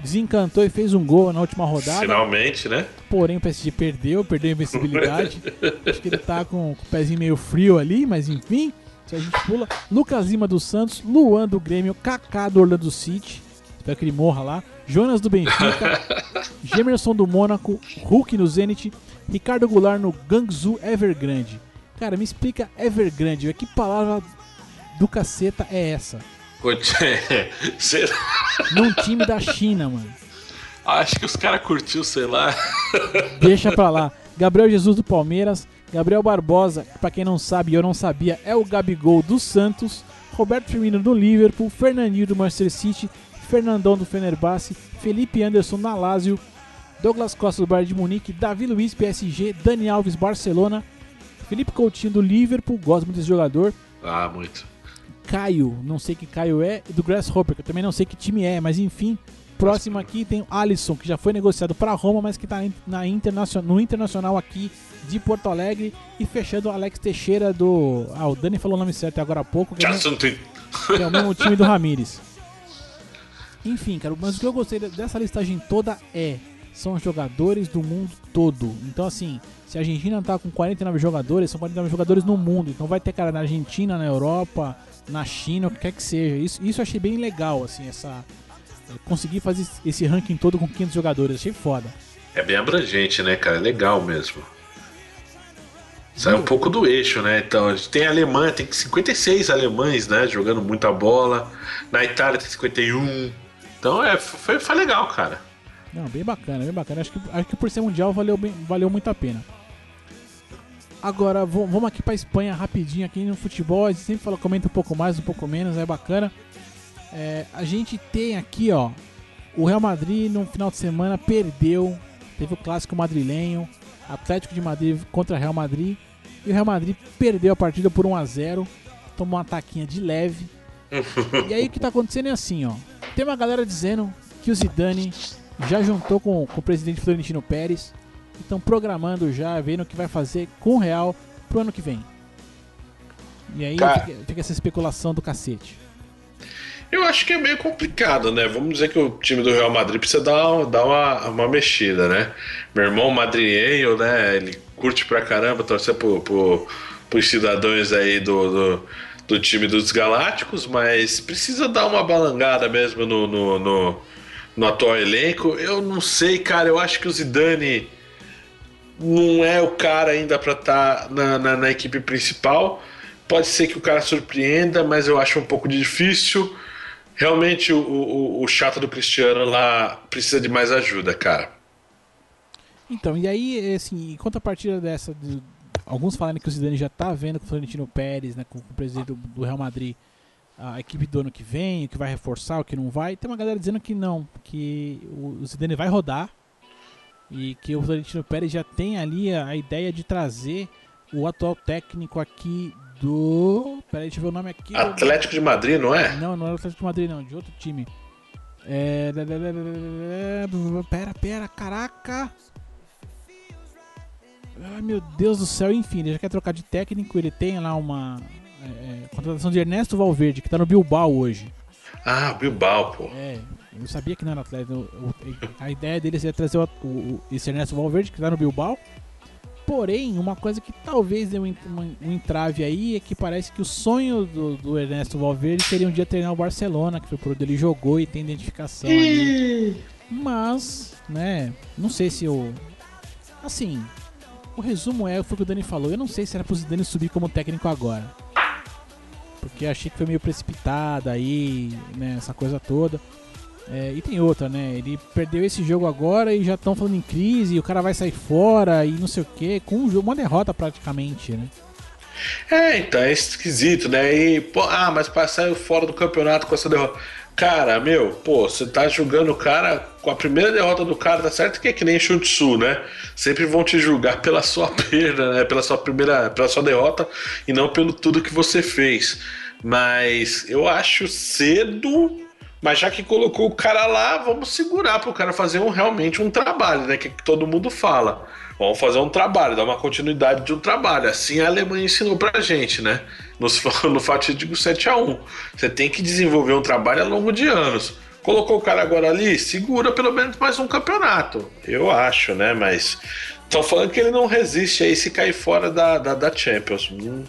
desencantou e fez um gol na última rodada. Finalmente, né? Porém, o PSG perdeu, perdeu a invencibilidade. Acho que ele tá com, com, o pezinho meio frio ali, mas enfim. Se a gente pula. Lucas Lima do Santos, Luan do Grêmio, Kaká do Orlando City. Espero que ele morra lá. Jonas do Benfica, Gemerson do Mônaco, Hulk no Zenit, Ricardo Goulart no Gangzu Evergrande. Cara, me explica Evergrande, que palavra do caceta é essa? Será? Num time da China, mano. Acho que os caras curtiu, sei lá. Deixa pra lá. Gabriel Jesus do Palmeiras, Gabriel Barbosa, pra quem não sabe, eu não sabia, é o Gabigol do Santos, Roberto Firmino do Liverpool, Fernandinho do Manchester City, Fernandão do Fenerbahçe, Felipe Anderson na Lazio, Douglas Costa do Bayern de Munique, Davi Luiz PSG, Dani Alves Barcelona, Felipe Coutinho do Liverpool, gosto muito desse jogador. Ah, muito. Caio, não sei que Caio é, e do Grasshopper, que eu também não sei que time é, mas enfim. Próximo aqui tem o Alisson, que já foi negociado para Roma, mas que está na internacional, no Internacional aqui de Porto Alegre. E fechando o Alex Teixeira do. Ah, o Dani falou o nome certo agora há pouco. Que, é, o, que é o mesmo time do Ramires. Enfim, cara, mas o que eu gostei dessa listagem toda é. São jogadores do mundo todo. Então, assim, se a Argentina tá com 49 jogadores, são 49 jogadores no mundo. Então vai ter cara na Argentina, na Europa, na China, o que quer que seja. Isso, isso eu achei bem legal, assim, essa. Conseguir fazer esse ranking todo com 500 jogadores, achei foda. É bem abrangente, né, cara? É legal mesmo. Sai um pouco do eixo, né? Então, a gente tem a Alemanha, tem 56 alemães, né? Jogando muita bola. Na Itália tem 51. Então, é, foi, foi legal, cara. Não, bem bacana, bem bacana. Acho que, acho que por ser mundial valeu, bem, valeu muito a pena. Agora vamos aqui para Espanha rapidinho aqui no futebol. A gente sempre fala, comenta um pouco mais, um pouco menos, é bacana. É, a gente tem aqui, ó, o Real Madrid no final de semana perdeu, teve o clássico madrilenho, Atlético de Madrid contra Real Madrid, e o Real Madrid perdeu a partida por 1 a 0, tomou uma taquinha de leve. E aí o que tá acontecendo é assim, ó. Tem uma galera dizendo que o Zidane já juntou com, com o presidente Florentino Pérez estão programando já, vendo o que vai fazer com o Real pro ano que vem. E aí Cara, fica, fica essa especulação do cacete. Eu acho que é meio complicado, né? Vamos dizer que o time do Real Madrid precisa dar, dar uma, uma mexida, né? Meu irmão madrienho, né? Ele curte pra caramba torcer pro, pro, pros cidadãos aí do, do, do, time dos Galácticos, mas precisa dar uma balangada mesmo no, no, no no atual elenco. Eu não sei, cara. Eu acho que o Zidane não é o cara ainda para estar tá na, na, na, equipe principal. Pode ser que o cara surpreenda, mas eu acho um pouco difícil. Realmente o, o, o chato do Cristiano lá precisa de mais ajuda, cara. Então, e aí, assim, em contrapartida dessa, de, alguns falam que o Zidane já está vendo com o Florentino Pérez, né, com, com o presidente do, do, Real Madrid, a equipe do ano que vem, o que vai reforçar, o que não vai. Tem uma galera dizendo que não, que o, o Zidane vai rodar e que o Florentino Pérez já tem ali a, a ideia de trazer o atual técnico aqui do. Peraí, deixa eu ver o nome aqui. Atlético de Madrid, não é? Não, não é o Atlético de Madrid, não, de outro time. É. Pera, pera, caraca! Ai meu Deus do céu, enfim, ele já quer trocar de técnico, ele tem lá uma é, é, contratação de Ernesto Valverde, que tá no Bilbao hoje. Ah, Bilbao, pô. É, eu sabia que não era atleta. A ideia dele seria trazer o, o, esse Ernesto Valverde, que tá no Bilbao. Porém, uma coisa que talvez dê um, um, entrave aí é que parece que o sonho do, do, Ernesto Valverde seria um dia treinar o Barcelona, que foi por onde ele jogou e tem identificação ali. Mas, né, não sei se o. Assim, o resumo é, foi o que o Dani falou. Eu não sei se era pro Zidane subir como técnico agora. Porque achei que foi meio precipitado aí, né, essa coisa toda. É, e tem outra, né? Ele perdeu esse jogo agora e já estão falando em crise, e o cara vai sair fora e não sei o que, com um jogo, uma derrota praticamente, né? É, então é esquisito, né? E, pô, ah, mas saiu fora do campeonato com essa derrota. Cara, meu, pô, você tá julgando o cara com a primeira derrota do cara, tá certo que é que nem Shutsu, né? Sempre vão te julgar pela sua perda, né? Pela sua primeira, pela sua derrota e não pelo tudo que você fez. Mas eu acho cedo mas já que colocou o cara lá, vamos segurar para o cara fazer um, realmente um trabalho, né? Que, que todo mundo fala. Vamos fazer um trabalho, dar uma continuidade de um trabalho. Assim a Alemanha ensinou pra gente, né? No, no fatídico 7 a 1 Você tem que desenvolver um trabalho ao longo de anos. Colocou o cara agora ali, segura pelo menos mais um campeonato. Eu acho, né? Mas estão falando que ele não resiste aí se cair fora da, da, da Champions. Hum,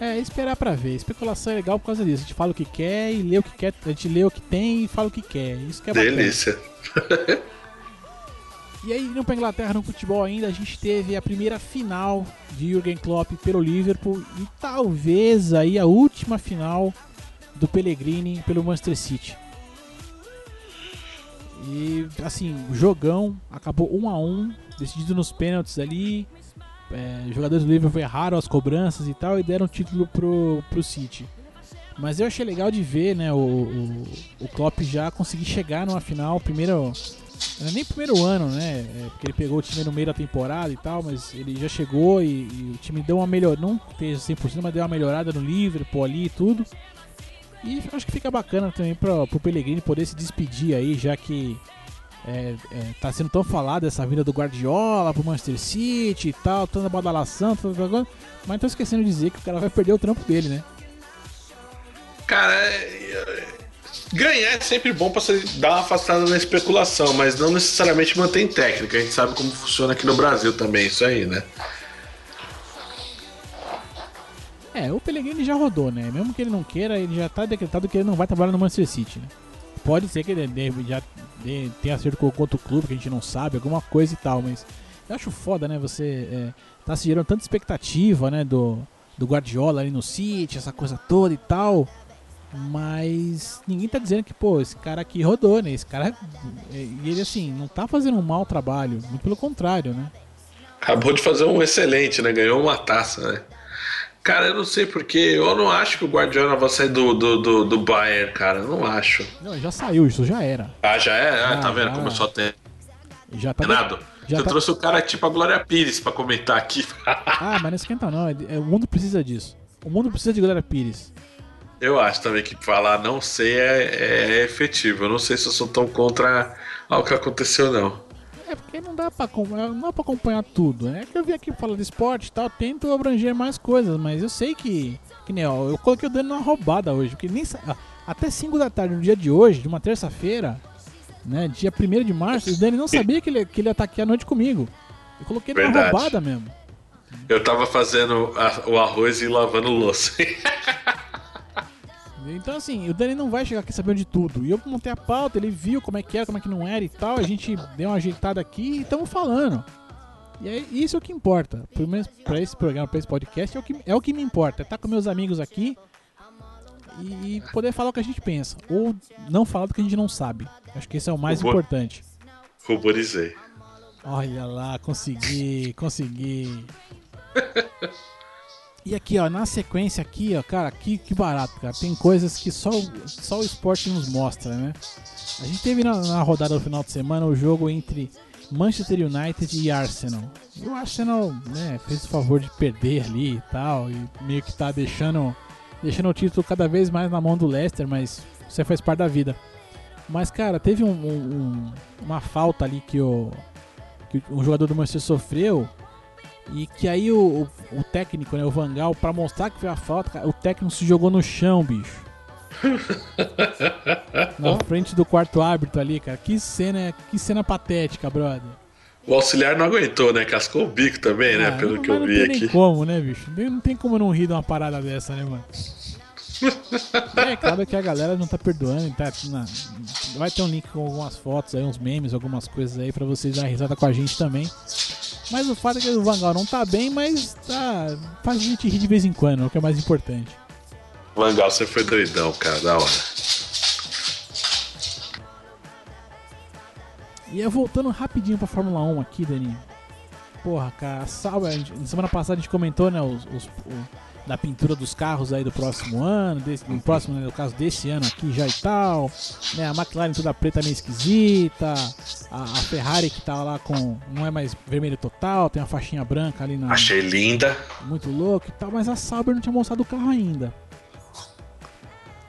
é, esperar pra ver. Especulação é legal por causa disso. A gente fala o que quer e lê o que quer. A gente lê o que tem e fala o que quer. Isso que é Delícia. e aí, indo pra Inglaterra no futebol ainda, a gente teve a primeira final de Jürgen Klopp pelo Liverpool e talvez aí a última final do Pellegrini pelo Manchester City. E assim, jogão acabou 1 um a 1 um, decidido nos pênaltis ali é, jogadores do Liverpool erraram as cobranças e tal e deram o título pro, pro City. Mas eu achei legal de ver, né, o, o, o Klopp já conseguir chegar numa final, primeiro, não é nem primeiro ano, né, é, porque ele pegou o time no meio da temporada e tal, mas ele já chegou e, e o time deu uma melhor, não esteja 100%, mas deu uma melhorada no Liverpool ali e tudo. E acho que fica bacana também pro, pro Pellegrini poder se despedir aí, já que é, é, tá sendo tão falado essa vinda do Guardiola pro Manchester City e tal, tanta badalação, tanta mas não tô esquecendo de dizer que o cara vai perder o trampo dele, né? Cara, é, ganhar é sempre bom você dar uma afastada na especulação, mas não necessariamente mantém técnica. A gente sabe como funciona aqui no Brasil também, isso aí, né? É, o Pellegrini já rodou, né? Mesmo que ele não queira, ele já tá decretado que ele não vai trabalhar no Manchester City, né? Pode ser que ele já tenha acerto com outro clube que a gente não sabe, alguma coisa e tal, mas eu acho foda, né? Você é, tá se gerando tanta expectativa, né? Do, do Guardiola ali no City, essa coisa toda e tal. Mas ninguém tá dizendo que, pô, esse cara aqui rodou, né? Esse cara. E ele, assim, não tá fazendo um mau trabalho, muito pelo contrário, né? Acabou de fazer um excelente, né? Ganhou uma taça, né? Cara, eu não sei porque. Eu não acho que o Guardiola vai sair do, do, do, do Bayern, cara. Eu não acho. Não, já saiu, isso já era. Ah, já é? Ah, tá vendo? Já... Começou a ter. Já tá. Renato, já você tá... trouxe o cara tipo a Glória Pires pra comentar aqui. ah, mas não esquenta não. O mundo precisa disso. O mundo precisa de Glória Pires. Eu acho também que falar não sei é, é efetivo. Eu não sei se eu sou tão contra o que aconteceu, não. É porque não dá pra acompanhar, não dá pra acompanhar tudo. É que eu vim aqui falar de esporte e tal, tento abranger mais coisas, mas eu sei que. Que nem, ó, eu coloquei o Dani numa roubada hoje, porque nem até 5 da tarde no dia de hoje, de uma terça-feira, né, dia 1 de março, o Dani não sabia que ele, que ele ia estar aqui à noite comigo. Eu coloquei numa Verdade. roubada mesmo. Eu tava fazendo a, o arroz e lavando louça. Então, assim, o Dani não vai chegar aqui sabendo de tudo. E eu montei a pauta, ele viu como é que era, como é que não era e tal. A gente deu uma ajeitada aqui e estamos falando. E é isso é o que importa. Pelo menos pra esse programa, pra esse podcast, é o que, é o que me importa. É estar com meus amigos aqui e, e poder falar o que a gente pensa. Ou não falar do que a gente não sabe. Acho que esse é o mais Rubor- importante. Ruborizei. Olha lá, consegui, consegui. E aqui, ó, na sequência aqui, ó, cara, que, que barato, cara. Tem coisas que só, o- só o esporte nos mostra, né? A gente teve na, na rodada do final de semana o jogo entre Manchester United e Arsenal. E o Arsenal, né, fez o favor de perder ali e tal, e meio que tá deixando, deixando o título cada vez mais na mão do Leicester, mas aí faz parte da vida. Mas, cara, teve um- um- um- uma falta ali que o, que um jogador do Manchester sofreu e que aí o, o, o técnico, né, o Vangal, pra mostrar que foi a falta, cara, o técnico se jogou no chão, bicho. Na frente do quarto árbitro ali, cara. Que cena, que cena patética, brother. O auxiliar não aguentou, né? Cascou o bico também, né? Ah, Pelo não- que eu não vi tem nem aqui. como, né, bicho? Não tem como não rir de uma parada dessa, né, mano? É claro que a galera não tá perdoando, tá? na- vai ter um link com algumas fotos aí, uns memes, algumas coisas aí pra vocês dar risada com a gente também. Mas o fato é que o Vangal não tá bem, mas tá, faz a gente rir de vez em quando, é o que é mais importante. Vangal, você foi doidão, cara, da hora. E é voltando rapidinho pra Fórmula 1 aqui, Dani. Porra, cara, a Na semana passada a gente comentou, né, os, os- o- da pintura dos carros aí do próximo ano, desse, do próximo, né, no caso desse ano aqui já e tal. Né, a McLaren toda preta meio esquisita. A, a Ferrari que tá lá com. não é mais vermelho total, tem uma faixinha branca ali na. Achei linda. Muito louco e tal, mas a Sauber não tinha mostrado o carro ainda.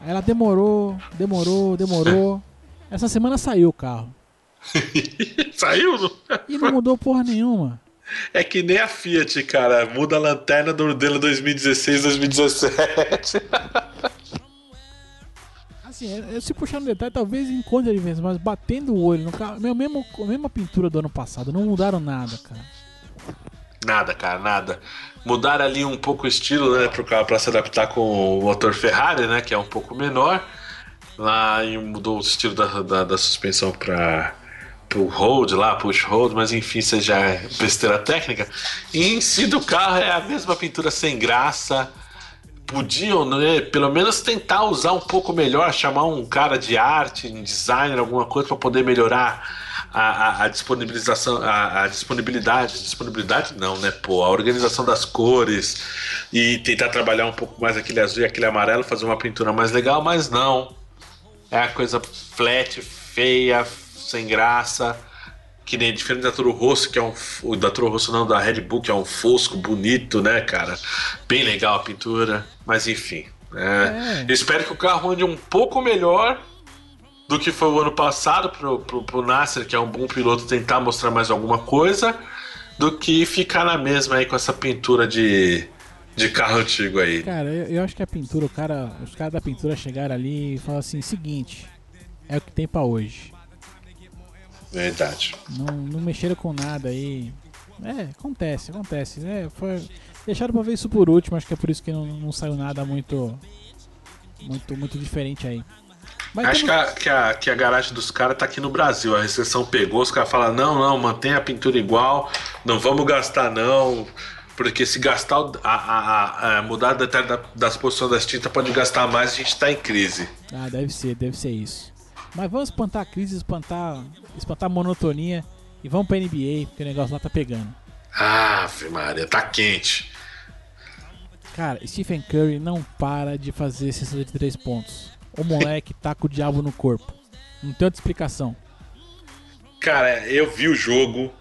Aí ela demorou, demorou, demorou. Essa semana saiu o carro. Saiu? E não mudou porra nenhuma. É que nem a Fiat, cara. Muda a lanterna do modelo 2016, 2017. Assim, se puxar no detalhe, talvez encontre a diferença, mas batendo o olho no carro, meu, mesmo, a mesma pintura do ano passado, não mudaram nada, cara. Nada, cara, nada. Mudaram ali um pouco o estilo, né, pro carro pra se adaptar com o motor Ferrari, né, que é um pouco menor. Lá e mudou o estilo da, da, da suspensão para pro hold lá, push hold, mas enfim, isso já é besteira técnica. E em si do carro é a mesma pintura sem graça. Podiam, né, pelo menos tentar usar um pouco melhor, chamar um cara de arte, um designer, alguma coisa para poder melhorar a, a, a disponibilização, a, a disponibilidade, disponibilidade não, né, pô, a organização das cores e tentar trabalhar um pouco mais aquele azul e aquele amarelo, fazer uma pintura mais legal, mas não. É a coisa flat, feia, sem graça. Que nem diferente da Toro Rosso, que é um. Da Toro Rosso não, da Red Bull, que é um fosco bonito, né, cara? Bem legal a pintura. Mas enfim. é. É. Espero que o carro ande um pouco melhor do que foi o ano passado pro, pro, pro Nasser, que é um bom piloto, tentar mostrar mais alguma coisa, do que ficar na mesma aí com essa pintura de, de carro antigo aí. Cara, eu, eu acho que a pintura, o cara, os caras da pintura chegaram ali e falaram assim: seguinte, é o que tem pra hoje. Verdade. Não, não mexeram com nada aí. É, acontece, acontece. É, foi, deixaram pra ver isso por último, acho que é por isso que não, não saiu nada muito. Muito, muito diferente aí. Mas Acho que temos- a, que, a, que a garagem dos caras tá aqui no Brasil. A recessão pegou, os caras falam: não, não, mantém a pintura igual, não vamos gastar, não. Porque se gastar, a, a, a- a- mudar o detalhe da- das posições das tintas pode gastar mais, a gente tá em crise. Ah, deve ser, deve ser isso. Mas vamos espantar a crise, espantar, espantar a monotonia e vamos pra NBA, porque o negócio lá tá pegando. Ave Maria, tá quente. Cara, Stephen Curry não para de fazer cesta de três pontos. O moleque tá com o diabo no corpo. Não tem outra explicação. Cara, eu vi o jogo,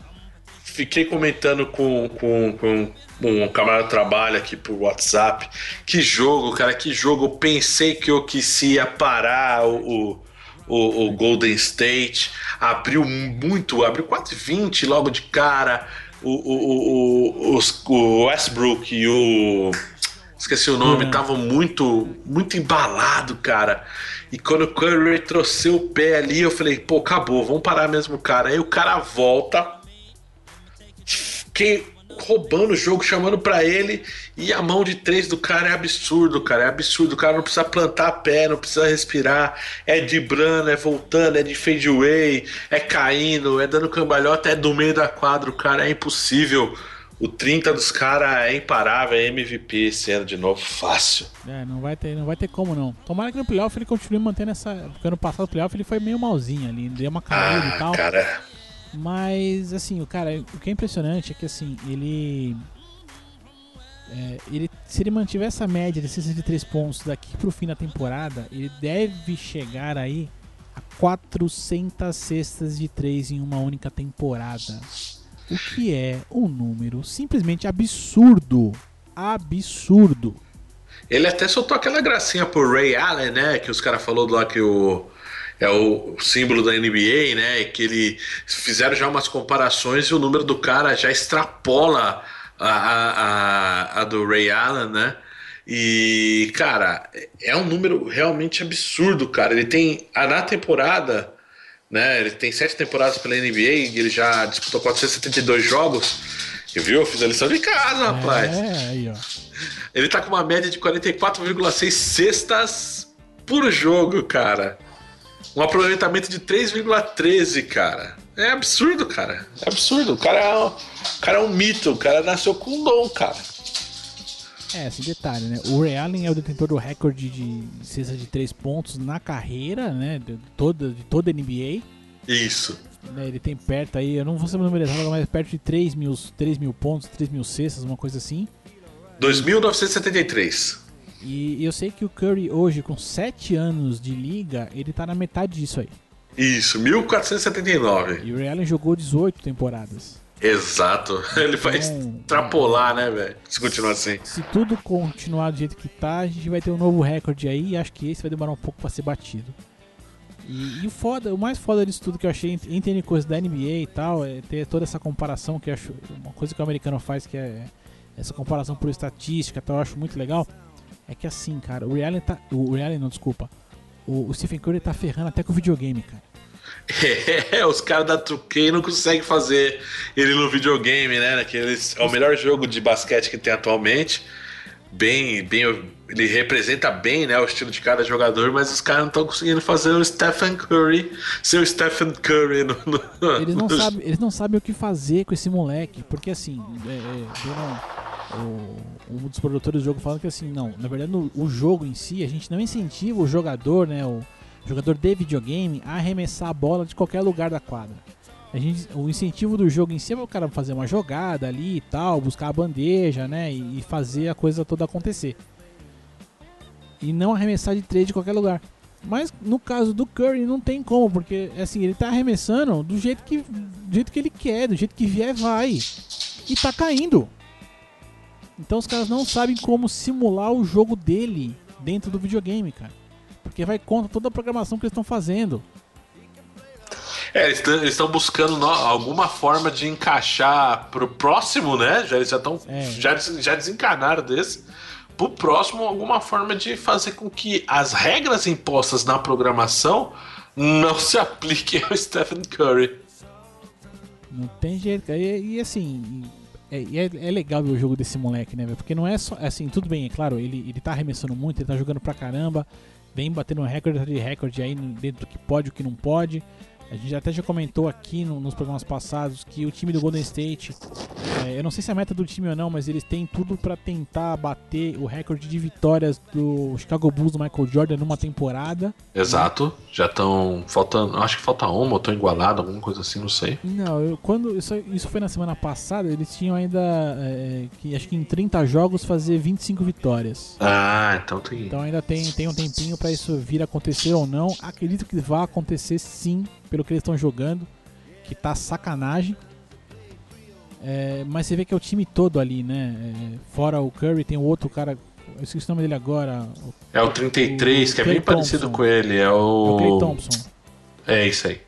fiquei comentando com, com, com um camarada de trabalho aqui por WhatsApp. Que jogo, cara, que jogo. Eu pensei que eu quis ia parar o, o, o Golden State. Abriu muito, abriu 4,20 logo de cara. O, o, o, os- o Westbrook e o. Esqueci o nome, estavam muito, muito embalado, cara. E quando o Curry trouxe o pé ali, eu falei, pô, acabou, vamos parar mesmo, cara. Aí o cara volta. Que roubando o jogo, chamando para ele, e a mão de três do cara é absurdo, cara, é absurdo. O cara não precisa plantar pé, não precisa respirar, é driblando, é voltando, é de fadeaway, é caindo, é dando cambalhota, é do meio da quadra, o cara é impossível. O 30 dos caras é imparável, é MVP esse ano de novo, fácil. É, não vai ter, não vai ter como não. Tomara que no playoff ele continue mantendo essa. Porque ano passado no playoff ele foi meio malzinho ali, deu uma caída ah, e tal. Cara. Mas, assim, o cara, o que é impressionante é que, assim, ele. É, ele se ele mantiver essa média de 63 pontos daqui pro fim da temporada, ele deve chegar aí a 400 cestas de 3 em uma única temporada. O que é um número simplesmente absurdo. Absurdo. Ele até soltou aquela gracinha pro Ray Allen, né? Que os caras falaram lá que o é o símbolo da NBA, né? Que ele fizeram já umas comparações e o número do cara já extrapola a, a, a, do Ray Allen, né? E, cara, é um número realmente absurdo, cara. Ele tem. Na temporada, né? Ele tem sete temporadas pela NBA e ele já disputou 472 jogos. E viu? Eu fiz a lição de casa, rapaz. É, aí, ó. Ele tá com uma média de 44,6 cestas por jogo, cara. Um aproveitamento de 3,13, cara. É absurdo, cara. É absurdo. O cara é, um, o cara é um mito. O cara nasceu com um dom, cara. É, esse detalhe, né? O Ray Allen é o detentor do recorde de cesta de 3 pontos na carreira, né? De toda, de toda a NBA. Isso. Né, ele tem perto aí, eu não vou saber o número exato, mas perto de 3 mil, 3 mil pontos, 3 mil cestas, uma coisa assim. 2.973. E eu sei que o Curry hoje, com 7 anos de liga, ele tá na metade disso aí. Isso, 1479. E o Ray Allen jogou 18 temporadas. Exato. Ele vai Então, extrapolar, né, velho? Se continuar assim. Se tudo continuar do jeito que tá, a gente vai ter um novo recorde aí e acho que esse vai demorar um pouco pra ser batido. E, e o foda, o mais foda disso tudo que eu achei N coisas da NBA e tal, é ter toda essa comparação que eu acho. Uma coisa que o americano faz que é essa comparação por estatística, tal, eu acho muito legal. É que assim, cara, o Ray Allen tá. O Ray Allen não, desculpa. O, o Stephen Curry tá ferrando até com o videogame, cara. É, os caras da 2K não conseguem fazer ele no videogame, né? Naqueles, é o melhor jogo de basquete que tem atualmente. Bem, bem, ele representa bem, né, o estilo de cada jogador, mas os caras não estão conseguindo fazer o Stephen Curry ser o Stephen Curry no, no- Eles não, no- sabem, eles não sabem o que fazer com esse moleque, porque assim, é, é, um dos produtores do jogo falando que assim, não, na verdade no, o jogo em si, a gente não incentiva o jogador, né, o jogador de videogame a arremessar a bola de qualquer lugar da quadra. A gente, o incentivo do jogo em si é o cara fazer uma jogada ali e tal, buscar a bandeja, né, e, e fazer a coisa toda acontecer. E não arremessar de três de qualquer lugar. Mas no caso do Curry não tem como, porque assim, ele tá arremessando do jeito que do jeito que ele quer, do jeito que vier vai. E tá caindo. Então os caras não sabem como simular o jogo dele dentro do videogame, cara. Porque vai contra toda a programação que eles estão fazendo. É, eles estão buscando no- alguma forma de encaixar pro próximo, né? Já, eles já estão. É. Já, já desencanaram desse. Pro próximo, alguma forma de fazer com que as regras impostas na programação não se apliquem ao Stephen Curry. Não tem jeito, cara. E, e, assim, é, é, é legal ver o jogo desse moleque, né? Porque não é só. Assim, tudo bem, é claro, ele, ele tá arremessando muito, ele tá jogando pra caramba, vem batendo recorde de recorde aí dentro do que pode o que não pode. A gente até já comentou aqui no- nos programas passados que o time do Golden State, é, eu não sei se é a meta do time ou não, mas eles têm tudo pra tentar bater o recorde de vitórias do Chicago Bulls do Michael Jordan numa temporada. Exato. Já estão faltando. Acho que falta uma, ou estão igualados, alguma coisa assim, não sei. Não, eu, quando isso, isso foi na semana passada, eles tinham ainda é, que acho que em 30 jogos fazer 25 vitórias. Ah, então tem. Então ainda tem, tem um tempinho pra isso vir a acontecer ou não. Acredito que vai acontecer sim, pelo que eles estão jogando, que tá sacanagem. É, mas você vê que é o time todo ali, né? É, fora o Curry, tem o outro cara, eu esqueci o nome dele agora, o, É o 33, que é bem Klay parecido Thompson. com ele. É é o. o Clay Thompson. É isso aí.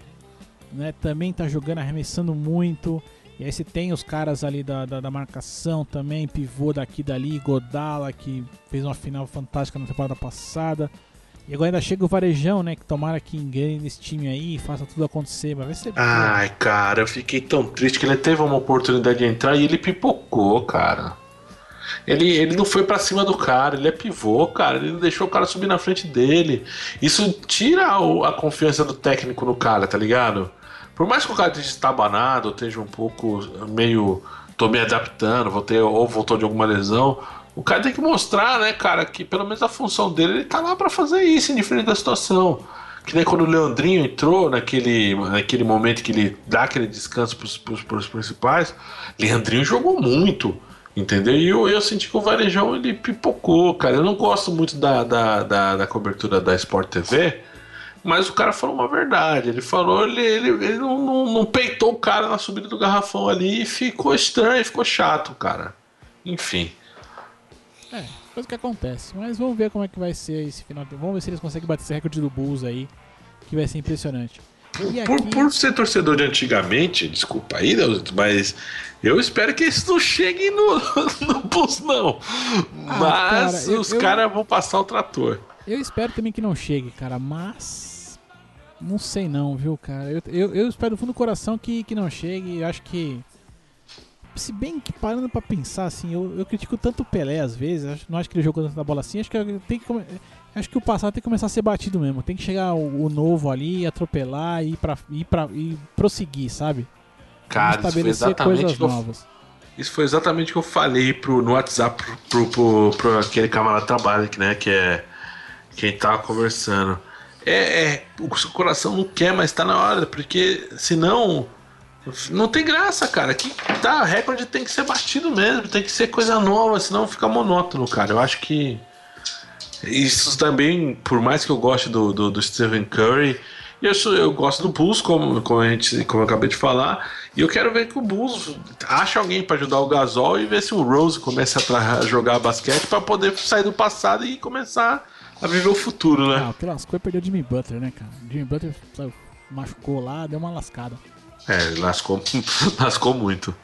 né, também tá jogando, arremessando muito. E aí você tem os caras ali da, da, da marcação também, pivô daqui dali, Godala, que fez uma final fantástica na temporada passada. E agora ainda chega o Varejão, né? Que tomara que engane nesse time aí faça tudo acontecer. Mas vai ser. Ai, cara, eu fiquei tão triste que ele teve uma oportunidade de entrar e ele pipocou, cara. Ele, ele não foi para cima do cara, ele é pivô, cara. Ele não deixou o cara subir na frente dele. Isso tira o- a confiança do técnico no cara, tá ligado? Por mais que o cara esteja estabanado, esteja um pouco meio. Tô me adaptando, vou ter, ou voltou de alguma lesão. O cara tem que mostrar, né, cara, que pelo menos a função dele, ele tá lá pra fazer isso, indiferente da situação. Que nem quando o Leandrinho entrou naquele, naquele momento que ele dá aquele descanso pros, pros, pros principais, Leandrinho jogou muito. Entendeu? E eu, eu senti que o Varejão ele pipocou, cara. Eu não gosto muito da, da, da, da cobertura da Sport TV, mas o cara falou uma verdade. Ele falou, ele, ele, ele não, não, não peitou o cara na subida do garrafão ali e ficou estranho, ficou chato, cara. Enfim. É, coisa que acontece. Mas vamos ver como é que vai ser esse final. Vamos ver se eles conseguem bater esse recorde do Bulls aí, que vai ser impressionante. E Por, aqui, por ser torcedor de antigamente, desculpa aí, mas eu espero que eles não cheguem no, no Bulls, não. Ah, mas cara, eu- os eu- caras vão passar o trator. eu espero também que não chegue, cara, mas. Não sei não, viu, cara? Eu, eu, eu espero do fundo do coração que, que não chegue. Eu acho que. Se bem que parando pra pensar, assim, eu, eu critico tanto o Pelé às vezes, acho- não acho que ele jogou tanta bola assim, acho que tem que acho que o passado tem que começar a ser batido mesmo. Tem que chegar o, o novo ali, atropelar e ir pra, ir pra e prosseguir, sabe? Cara, isso foi exatamente coisas novas. Isso foi exatamente o que eu falei pro, no WhatsApp pro, pro, pro, pro aquele camarada trabalho, que, né, que é quem tava conversando. É, é, o seu coração não quer, mas tá na hora, porque senão não tem graça, cara. Que tá, recorde tem que ser batido mesmo, tem que ser coisa nova, senão fica monótono, cara. Eu acho que isso também, por mais que eu goste do, do, do Stephen Curry, eu, sou, eu gosto do Bulls, como, como, a gente, como eu acabei de falar, e eu quero ver que o Bulls ache alguém para ajudar o Gasol e ver se o Rose começa a jogar basquete para poder sair do passado e começar a viver o futuro, né? Ah, o que lascou é perder o Jimmy Butler, né, cara? O Jimmy Butler sabe, machucou lá, deu uma lascada. É, lascou, lascou muito.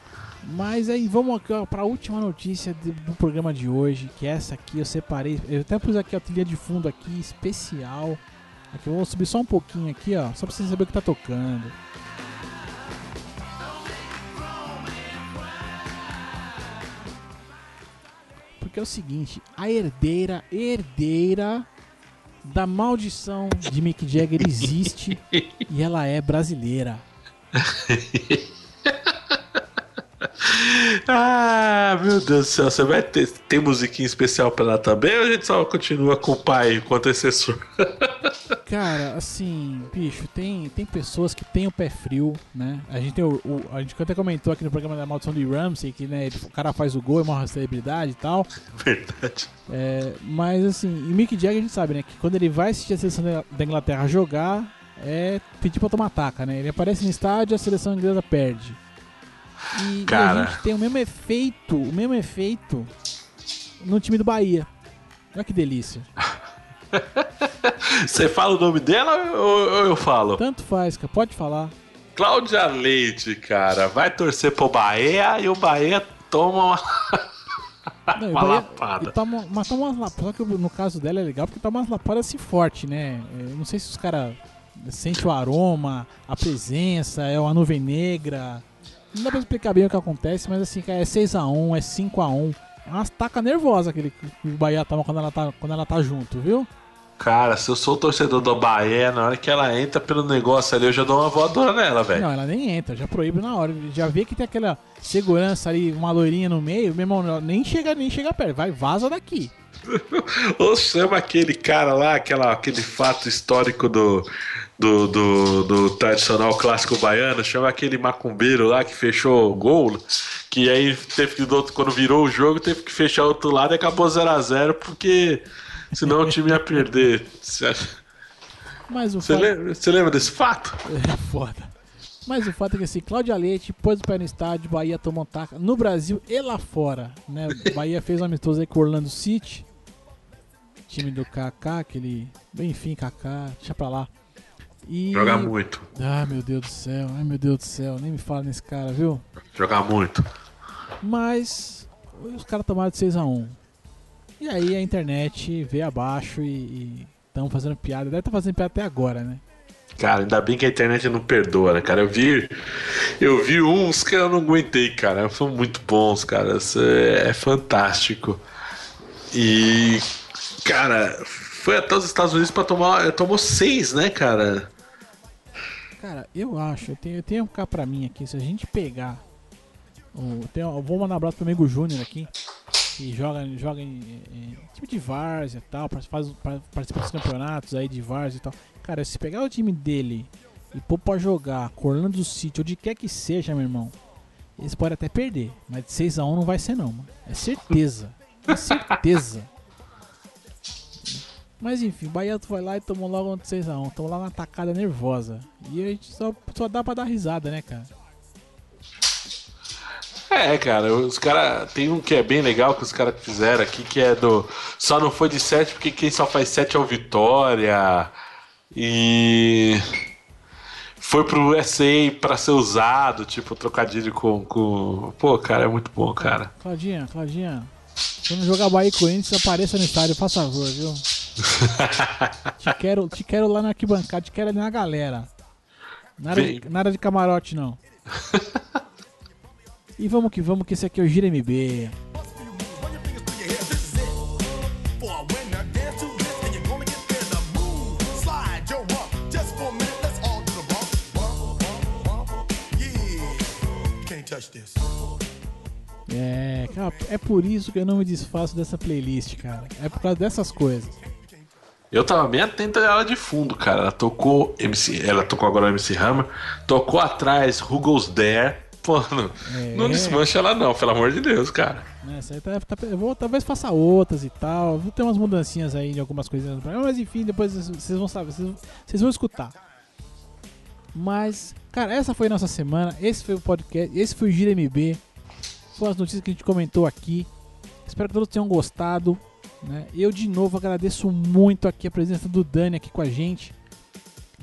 Mas aí vamos aqui ó, pra última notícia do, programa de hoje, que essa aqui eu separei. Eu até pus aqui a trilha de fundo aqui, especial. Aqui eu vou subir só um pouquinho aqui, ó, só pra você saber o que tá tocando. Porque é o seguinte, a herdeira, herdeira da maldição de Mick Jagger existe e ela é brasileira. Ah, meu Deus do céu, você vai ter, ter musiquinha especial pra ela também ou a gente só continua com o pai, com o antecessor? Cara, assim, bicho, tem, tem pessoas que têm o pé frio, né? A gente tem o, o- A gente até comentou aqui no programa da Maldição de Ramsey que né, o cara faz o gol, é uma celebridade e tal. Verdade. É, mas assim, e Mick Jagger a gente sabe, né? Que quando ele vai assistir a seleção da- da Inglaterra jogar, é pedir pra tomar taca, né? Ele aparece no estádio a seleção inglesa perde. E, e Cara. a gente tem o mesmo efeito, o mesmo efeito no time do Bahia. Olha que delícia. Você fala o nome dela ou eu falo? Tanto faz, cara. Pode falar. Cláudia Leite, cara, vai torcer pro Bahia e o Bahia toma uma, Não, e uma Bahia- lapada. E toma, mas toma umas lapadas, só que no caso dela é legal porque toma umas lapadas assim forte, né? Eu não sei se os caras sentem o aroma, a presença, é uma nuvem negra. Não dá pra explicar bem o que acontece, mas assim, é 6x1, é 5x1. É umas tacas nervosas aquele que o Bahia toma quando ela tá, quando ela tá junto, viu? Cara, se eu sou torcedor do Bahia, na hora que ela entra pelo negócio ali, eu já dou uma voadora nela, velho. Não, ela nem entra, já proíbe na hora. Já vê que tem aquela segurança ali, uma loirinha no meio, meu irmão, nem chega, nem chega perto, vai, vaza daqui. Ou chama aquele cara lá, aquela, aquele fato histórico do, do, do, do tradicional clássico baiano, chama aquele macumbeiro lá que fechou o gol, que aí teve que, quando virou o jogo, teve que fechar o outro lado e acabou 0x0, porque senão o time ia perder. Você fato- lembra, lembra desse fato? É foda. Mas o fato é que assim, Cláudia Leite pôs o pé no estádio, Bahia tomou taca no Brasil e lá fora. Né? Bahia fez um amistoso aí com o Orlando City. Time do Kaká, aquele. Enfim, Kaká, deixa pra lá. E... Jogar muito. Ah, meu Deus do céu, ai meu Deus do céu, nem me fala nesse cara, viu? Jogar muito. Mas os caras tomaram de 6x1. E aí a internet veio abaixo e, Estão fazendo piada. Deve estar tá fazendo piada até agora, né? Cara, ainda bem que a internet não perdoa, né, cara? Eu vi, eu vi uns que eu não aguentei, cara. São muito bons, cara. Isso é, é fantástico. E, cara, foi até os Estados Unidos pra tomar. Tomou seis, né, cara? Cara, eu acho, eu tenho, eu tenho cá pra mim aqui, se a gente pegar. Tem, eu vou mandar um abraço pro amigo Júnior aqui, que joga, joga em, em time de várzea e tal, faz, participa dos campeonatos aí de várzea e tal. Cara, se pegar o time dele e pôr pra jogar com Orlando City, onde quer que seja, meu irmão, eles podem até perder, mas de 6x1 não vai ser não, mano. É certeza. É certeza. Mas enfim, o Bahia foi lá e tomou logo um 6x1. Tomou lá uma tacada nervosa. E a gente só, só dá pra dar risada, né, cara? É, cara, os caras. Tem um que é bem legal que os caras fizeram aqui, que é do. Só não foi de 7 porque quem só faz 7 é o Vitória. E. Foi pro SA pra ser usado, tipo, trocadilho com, com. Pô, cara, é muito bom, cara. Claudinha, Claudinha. Quando jogar Bahia e Corinthians, apareça no estádio, por favor, viu? te, quero, te quero lá na arquibancada, te quero ali na galera. Nada, de, nada de camarote, não. e vamos que vamos, que esse aqui é o Gira MB. É, cara, é por isso que eu não me desfaço dessa playlist, cara. É por causa dessas coisas. Eu tava bem atento a ela de fundo, cara. Ela tocou MC, ela tocou agora MC Hammer, tocou atrás Who Goes There. Pô, não, é. não desmancha ela não, pelo amor de Deus, cara. Essa aí tá, tá, eu vou, talvez faça outras e tal. Vou ter umas mudancinhas aí de algumas coisinhas no programa, mas enfim, depois vocês vão saber, vocês, vocês vão escutar. Mas, cara, essa foi a nossa semana. Esse foi o podcast, esse foi o Gira MB. Foram as notícias que a gente comentou aqui. Espero que todos tenham gostado. Né? Eu de novo agradeço muito aqui a presença do Dani aqui com a gente.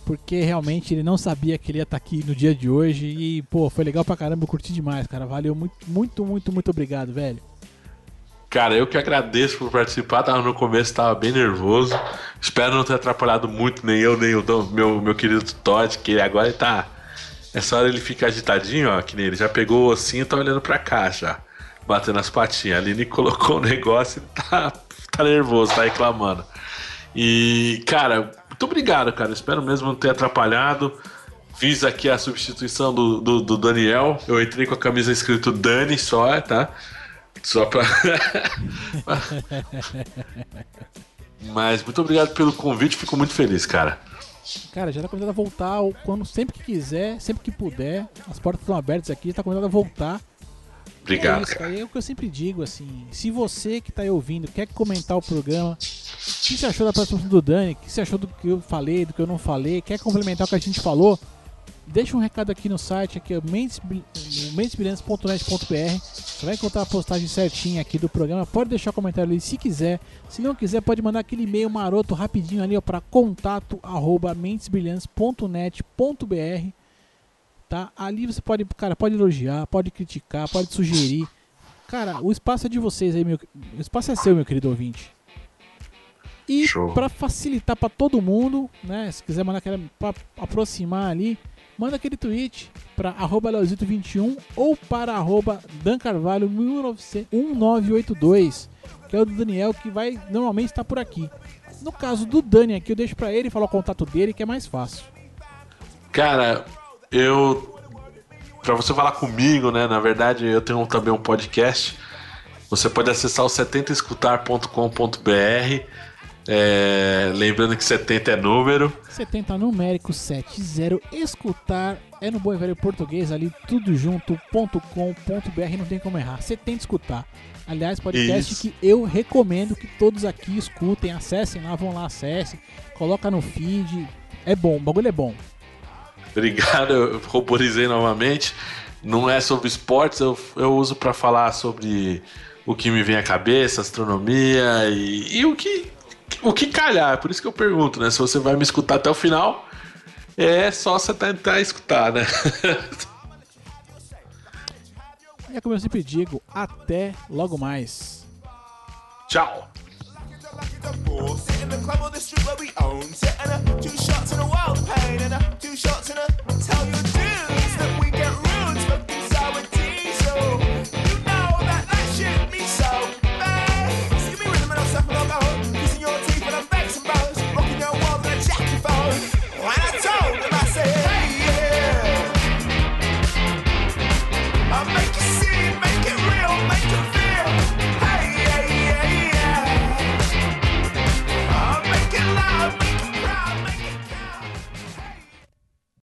Porque realmente ele não sabia que ele ia estar aqui no dia de hoje. E, pô, foi legal pra caramba, eu curti demais, cara. Valeu muito, muito, muito, muito obrigado, velho. Cara, eu que agradeço por participar. Tava no começo, tava bem nervoso. Espero não ter atrapalhado muito, nem eu, nem o meu, meu querido Todd, que agora ele tá. Essa hora ele fica agitadinho, ó, que nem ele já pegou assim e tá olhando pra cá já. Batendo as patinhas. Ali ele colocou o negócio e tá tá nervoso, tá reclamando. E, cara, muito obrigado, cara. Espero mesmo não ter atrapalhado. Fiz aqui a substituição do, do, do Daniel. Eu entrei com a camisa escrito Dani só, tá? Só pra. Mas muito obrigado pelo convite, fico muito feliz, cara. Cara, já tá convidado a voltar quando sempre que quiser, sempre que puder. As portas estão abertas aqui, tá convidado a voltar. Obrigado. É isso, cara. É o que eu sempre digo, assim. Se você que tá aí ouvindo quer comentar o programa, o que você achou da participação do Dani? O que você achou do que eu falei, do que eu não falei? Quer complementar o que a gente falou? Deixa um recado aqui no site, aqui é mentesbrilhantes.net.br. Você vai encontrar a postagem certinha aqui do programa. Pode deixar um comentário ali se quiser. Se não quiser, pode mandar aquele e-mail maroto rapidinho ali para contato@mentesbrilhantes.net.br tá? Ali você pode, cara, pode elogiar, pode criticar, pode sugerir. Cara, o espaço é de vocês aí, meu, o espaço é seu, meu querido ouvinte. E para facilitar para todo mundo, né? Se quiser mandar aquela pra aproximar ali, manda aquele tweet para leozito21 ou para arroba dancarvalho 1982, que é o do Daniel que vai normalmente estar por aqui. No caso do Dani aqui, eu deixo para ele falar o contato dele, que é mais fácil. Cara, eu para você falar comigo, né? Na verdade, eu tenho também um podcast. Você pode acessar o 70escutar.com.br. É, lembrando que 70 é número. 70 numérico 70. Escutar é no bom e velho português ali, tudo junto.com.br. Não tem como errar. 70 escutar. Aliás, podcast Isso. que eu recomendo que todos aqui escutem, acessem lá, vão lá, acessem, coloca no feed. É bom, o bagulho é bom. Obrigado, eu ruborizei novamente. Não é sobre esportes, eu, eu uso para falar sobre o que me vem à cabeça, astronomia e, e o que o que calhar. É por isso que eu pergunto, né? Se você vai me escutar até o final, é só você tentar escutar, né? e é como eu sempre digo, até logo mais. Tchau. sure. Sit in the club on the street where we own. Uh, two shots in a wild pain and two shots